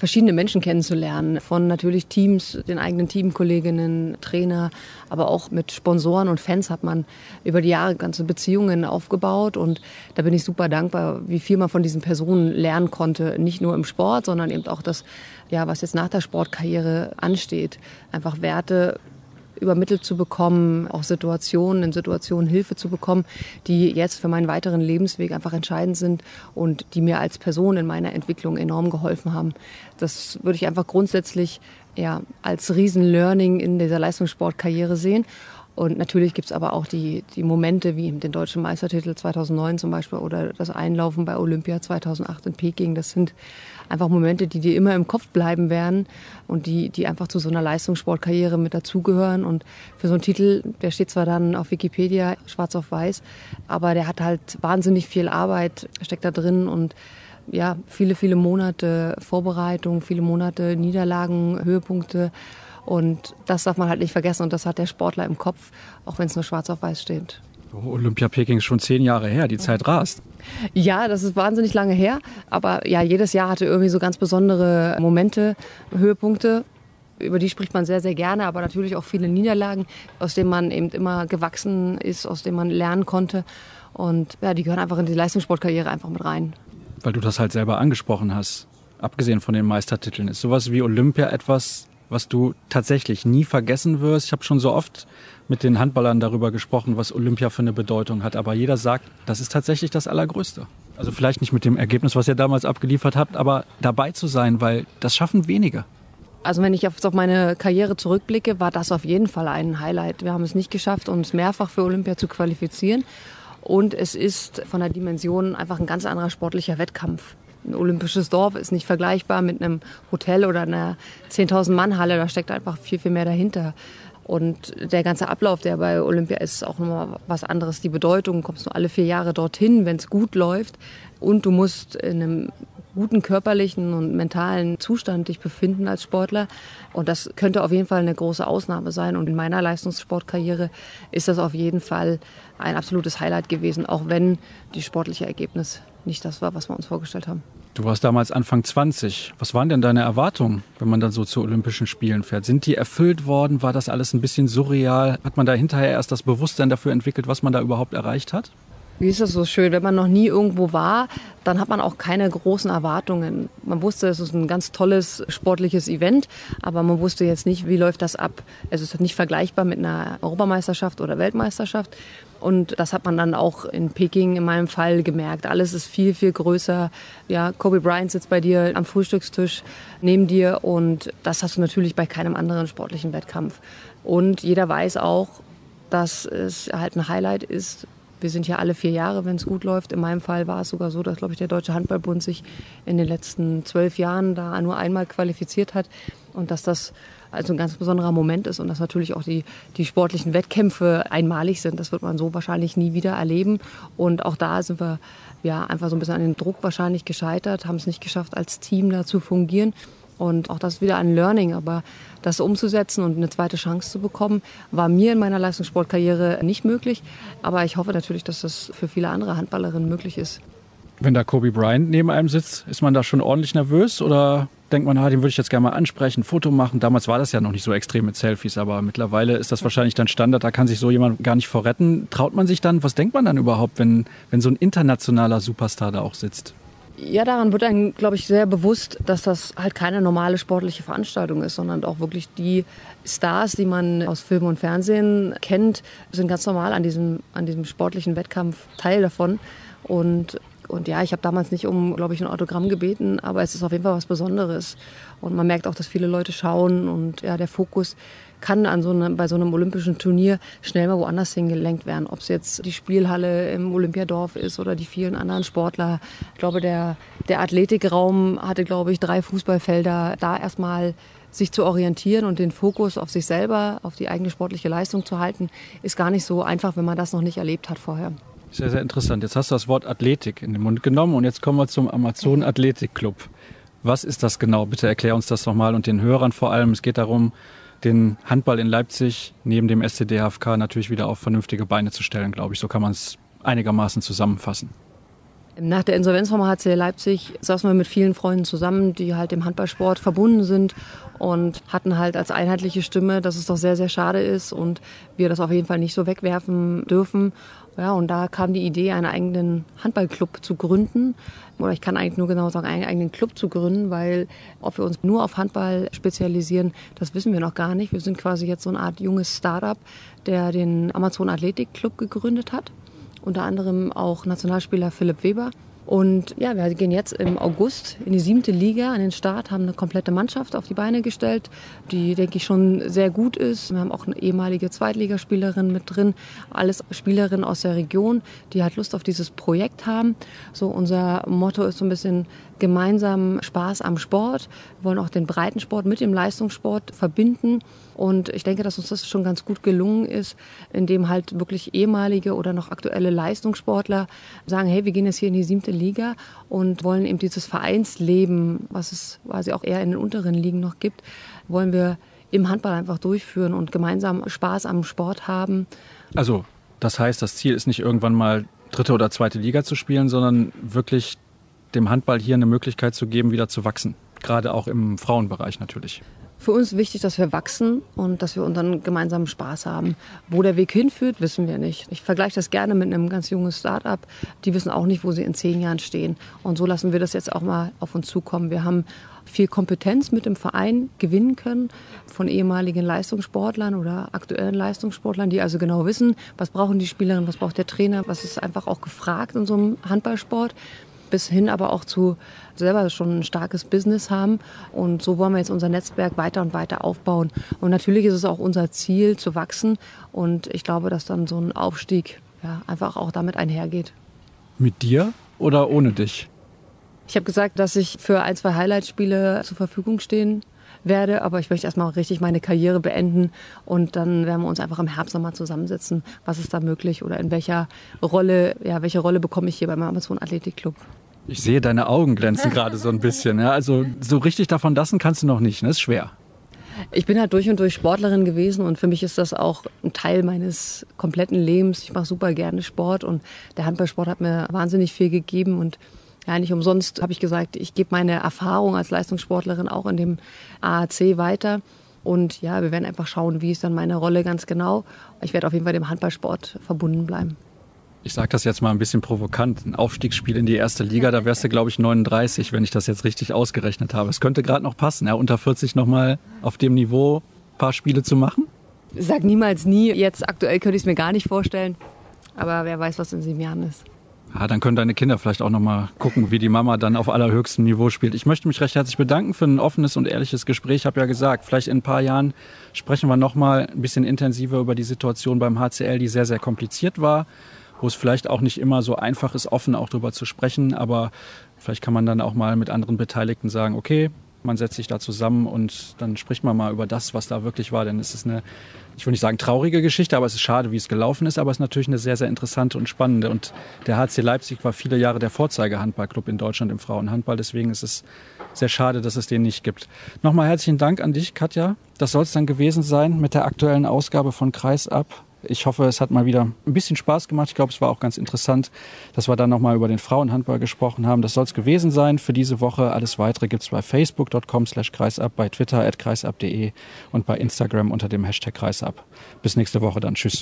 verschiedene Menschen kennenzulernen. Von natürlich Teams, den eigenen Teamkolleginnen, Trainer, aber auch mit Sponsoren und Fans hat man über die Jahre ganze Beziehungen aufgebaut. Und da bin ich super dankbar, wie viel man von diesen Personen lernen konnte. Nicht nur im Sport, sondern eben auch das, ja, was jetzt nach der Sportkarriere ansteht. Einfach Werte übermittelt zu bekommen, auch Situationen, in Situationen Hilfe zu bekommen, die jetzt für meinen weiteren Lebensweg einfach entscheidend sind und die mir als Person in meiner Entwicklung enorm geholfen haben. Das würde ich einfach grundsätzlich ja, als Riesen-Learning in dieser Leistungssportkarriere sehen. Und natürlich gibt es aber auch die, die Momente wie den deutschen Meistertitel 2009 zum Beispiel oder das Einlaufen bei Olympia 2008 in Peking. Das sind einfach Momente, die dir immer im Kopf bleiben werden und die, die einfach zu so einer Leistungssportkarriere mit dazugehören. Und für so einen Titel, der steht zwar dann auf Wikipedia schwarz auf weiß, aber der hat halt wahnsinnig viel Arbeit, steckt da drin und ja, viele, viele Monate Vorbereitung, viele Monate Niederlagen, Höhepunkte. Und das darf man halt nicht vergessen und das hat der Sportler im Kopf, auch wenn es nur schwarz auf weiß steht. Oh, Olympia Peking ist schon zehn Jahre her, die Zeit rast. Ja, das ist wahnsinnig lange her. Aber ja, jedes Jahr hatte irgendwie so ganz besondere Momente, Höhepunkte. über die spricht man sehr, sehr gerne, aber natürlich auch viele Niederlagen, aus denen man eben immer gewachsen ist, aus denen man lernen konnte. Und ja, die gehören einfach in die Leistungssportkarriere einfach mit rein. Weil du das halt selber angesprochen hast, abgesehen von den Meistertiteln, ist sowas wie Olympia etwas, was du tatsächlich nie vergessen wirst. Ich habe schon so oft mit den Handballern darüber gesprochen, was Olympia für eine Bedeutung hat. Aber jeder sagt, das ist tatsächlich das Allergrößte. Also vielleicht nicht mit dem Ergebnis, was ihr damals abgeliefert habt, aber dabei zu sein, weil das schaffen wenige. Also wenn ich auf meine Karriere zurückblicke, war das auf jeden Fall ein Highlight. Wir haben es nicht geschafft, uns mehrfach für Olympia zu qualifizieren. Und es ist von der Dimension einfach ein ganz anderer sportlicher Wettkampf. Ein olympisches Dorf ist nicht vergleichbar mit einem Hotel oder einer 10.000 Mann Halle. Da steckt einfach viel, viel mehr dahinter. Und der ganze Ablauf, der bei Olympia ist, ist auch nochmal was anderes. Die Bedeutung, kommst du alle vier Jahre dorthin, wenn es gut läuft. Und du musst in einem guten körperlichen und mentalen Zustand dich befinden als Sportler. Und das könnte auf jeden Fall eine große Ausnahme sein. Und in meiner Leistungssportkarriere ist das auf jeden Fall ein absolutes Highlight gewesen, auch wenn die sportliche Ergebnis nicht das war, was wir uns vorgestellt haben. Du warst damals Anfang 20. Was waren denn deine Erwartungen, wenn man dann so zu Olympischen Spielen fährt? Sind die erfüllt worden? War das alles ein bisschen surreal? Hat man da hinterher erst das Bewusstsein dafür entwickelt, was man da überhaupt erreicht hat? Wie ist das so schön? Wenn man noch nie irgendwo war, dann hat man auch keine großen Erwartungen. Man wusste, es ist ein ganz tolles sportliches Event, aber man wusste jetzt nicht, wie läuft das ab. Es ist nicht vergleichbar mit einer Europameisterschaft oder Weltmeisterschaft. Und das hat man dann auch in Peking in meinem Fall gemerkt. Alles ist viel, viel größer. Ja, Kobe Bryant sitzt bei dir am Frühstückstisch neben dir und das hast du natürlich bei keinem anderen sportlichen Wettkampf. Und jeder weiß auch, dass es halt ein Highlight ist, wir sind ja alle vier Jahre, wenn es gut läuft. In meinem Fall war es sogar so, dass, glaube ich, der Deutsche Handballbund sich in den letzten zwölf Jahren da nur einmal qualifiziert hat und dass das also ein ganz besonderer Moment ist und dass natürlich auch die, die sportlichen Wettkämpfe einmalig sind. Das wird man so wahrscheinlich nie wieder erleben. Und auch da sind wir ja einfach so ein bisschen an den Druck wahrscheinlich gescheitert, haben es nicht geschafft, als Team da zu fungieren. Und auch das ist wieder ein Learning. Aber das umzusetzen und eine zweite Chance zu bekommen, war mir in meiner Leistungssportkarriere nicht möglich. Aber ich hoffe natürlich, dass das für viele andere Handballerinnen möglich ist. Wenn da Kobe Bryant neben einem sitzt, ist man da schon ordentlich nervös oder denkt man, ah, den würde ich jetzt gerne mal ansprechen, Foto machen? Damals war das ja noch nicht so extrem mit Selfies, aber mittlerweile ist das wahrscheinlich dann Standard, da kann sich so jemand gar nicht vorretten. Traut man sich dann, was denkt man dann überhaupt, wenn, wenn so ein internationaler Superstar da auch sitzt? Ja, daran wird einem, glaube ich, sehr bewusst, dass das halt keine normale sportliche Veranstaltung ist, sondern auch wirklich die Stars, die man aus Film und Fernsehen kennt, sind ganz normal an diesem, an diesem sportlichen Wettkampf Teil davon. Und, und ja, ich habe damals nicht um, glaube ich, ein Autogramm gebeten, aber es ist auf jeden Fall was Besonderes. Und man merkt auch, dass viele Leute schauen und ja, der Fokus kann an so einem, bei so einem olympischen Turnier schnell mal woanders hingelenkt werden. Ob es jetzt die Spielhalle im Olympiadorf ist oder die vielen anderen Sportler. Ich glaube, der, der Athletikraum hatte, glaube ich, drei Fußballfelder. Da erstmal sich zu orientieren und den Fokus auf sich selber, auf die eigene sportliche Leistung zu halten, ist gar nicht so einfach, wenn man das noch nicht erlebt hat vorher. Sehr, sehr interessant. Jetzt hast du das Wort Athletik in den Mund genommen und jetzt kommen wir zum Amazon Athletik Club. Was ist das genau? Bitte erklär uns das nochmal und den Hörern vor allem. Es geht darum, den Handball in Leipzig neben dem SCDHFK natürlich wieder auf vernünftige Beine zu stellen, glaube ich. So kann man es einigermaßen zusammenfassen. Nach der Insolvenz vom HC Leipzig saßen wir mit vielen Freunden zusammen, die halt dem Handballsport verbunden sind und hatten halt als einheitliche Stimme, dass es doch sehr, sehr schade ist und wir das auf jeden Fall nicht so wegwerfen dürfen. Ja, und da kam die Idee, einen eigenen Handballclub zu gründen. Oder ich kann eigentlich nur genau sagen, einen eigenen Club zu gründen, weil ob wir uns nur auf Handball spezialisieren, das wissen wir noch gar nicht. Wir sind quasi jetzt so eine Art junges Startup, der den Amazon Athletik Club gegründet hat. Unter anderem auch Nationalspieler Philipp Weber und ja, wir gehen jetzt im August in die siebte Liga an den Start, haben eine komplette Mannschaft auf die Beine gestellt, die, denke ich, schon sehr gut ist. Wir haben auch eine ehemalige Zweitligaspielerin mit drin, alles Spielerinnen aus der Region, die halt Lust auf dieses Projekt haben. So unser Motto ist so ein bisschen gemeinsam Spaß am Sport. Wir wollen auch den Breitensport mit dem Leistungssport verbinden. Und ich denke, dass uns das schon ganz gut gelungen ist, indem halt wirklich ehemalige oder noch aktuelle Leistungssportler sagen, hey, wir gehen jetzt hier in die siebte Liga und wollen eben dieses Vereinsleben, was es quasi auch eher in den unteren Ligen noch gibt, wollen wir im Handball einfach durchführen und gemeinsam Spaß am Sport haben. Also, das heißt, das Ziel ist nicht irgendwann mal dritte oder zweite Liga zu spielen, sondern wirklich dem Handball hier eine Möglichkeit zu geben, wieder zu wachsen. Gerade auch im Frauenbereich natürlich. Für uns wichtig, dass wir wachsen und dass wir unseren gemeinsamen Spaß haben. Wo der Weg hinführt, wissen wir nicht. Ich vergleiche das gerne mit einem ganz jungen Start-up. Die wissen auch nicht, wo sie in zehn Jahren stehen. Und so lassen wir das jetzt auch mal auf uns zukommen. Wir haben viel Kompetenz mit dem Verein gewinnen können von ehemaligen Leistungssportlern oder aktuellen Leistungssportlern, die also genau wissen, was brauchen die Spielerinnen, was braucht der Trainer, was ist einfach auch gefragt in so einem Handballsport bis hin aber auch zu selber schon ein starkes Business haben. Und so wollen wir jetzt unser Netzwerk weiter und weiter aufbauen. Und natürlich ist es auch unser Ziel zu wachsen. Und ich glaube, dass dann so ein Aufstieg ja, einfach auch damit einhergeht. Mit dir oder ohne dich? Ich habe gesagt, dass ich für ein, zwei Highlight-Spiele zur Verfügung stehen werde, aber ich möchte erstmal richtig meine Karriere beenden und dann werden wir uns einfach im Herbst nochmal zusammensetzen, was ist da möglich oder in welcher Rolle, ja, welche Rolle bekomme ich hier beim Amazon Athletic Club. Ich sehe deine Augen glänzen <laughs> gerade so ein bisschen. Ja? Also so richtig davon lassen kannst du noch nicht. Das ne? ist schwer. Ich bin halt durch und durch Sportlerin gewesen und für mich ist das auch ein Teil meines kompletten Lebens. Ich mache super gerne Sport und der Handballsport hat mir wahnsinnig viel gegeben und ja, nicht umsonst habe ich gesagt, ich gebe meine Erfahrung als Leistungssportlerin auch in dem AAC weiter. Und ja, wir werden einfach schauen, wie ist dann meine Rolle ganz genau. Ich werde auf jeden Fall dem Handballsport verbunden bleiben ich sage das jetzt mal ein bisschen provokant, ein Aufstiegsspiel in die erste Liga, da wärst du, glaube ich, 39, wenn ich das jetzt richtig ausgerechnet habe. Es könnte gerade noch passen, ja, unter 40 nochmal auf dem Niveau ein paar Spiele zu machen. Sag niemals nie. Jetzt aktuell könnte ich es mir gar nicht vorstellen. Aber wer weiß, was in sieben Jahren ist. Ja, dann können deine Kinder vielleicht auch noch mal gucken, wie die Mama dann auf allerhöchstem Niveau spielt. Ich möchte mich recht herzlich bedanken für ein offenes und ehrliches Gespräch. Ich habe ja gesagt, vielleicht in ein paar Jahren sprechen wir noch mal ein bisschen intensiver über die Situation beim HCL, die sehr, sehr kompliziert war wo es vielleicht auch nicht immer so einfach ist, offen auch darüber zu sprechen, aber vielleicht kann man dann auch mal mit anderen Beteiligten sagen, okay, man setzt sich da zusammen und dann spricht man mal über das, was da wirklich war. Denn es ist eine, ich will nicht sagen traurige Geschichte, aber es ist schade, wie es gelaufen ist. Aber es ist natürlich eine sehr, sehr interessante und spannende. Und der HC Leipzig war viele Jahre der Vorzeigehandballclub in Deutschland im Frauenhandball. Deswegen ist es sehr schade, dass es den nicht gibt. Nochmal herzlichen Dank an dich, Katja. Das soll es dann gewesen sein mit der aktuellen Ausgabe von Kreisab. Ich hoffe, es hat mal wieder ein bisschen Spaß gemacht. Ich glaube, es war auch ganz interessant, dass wir dann nochmal über den Frauenhandball gesprochen haben. Das soll es gewesen sein für diese Woche. Alles weitere gibt es bei facebook.com slash kreisab, bei twitter at kreisab.de und bei Instagram unter dem Hashtag kreisab. Bis nächste Woche dann. Tschüss.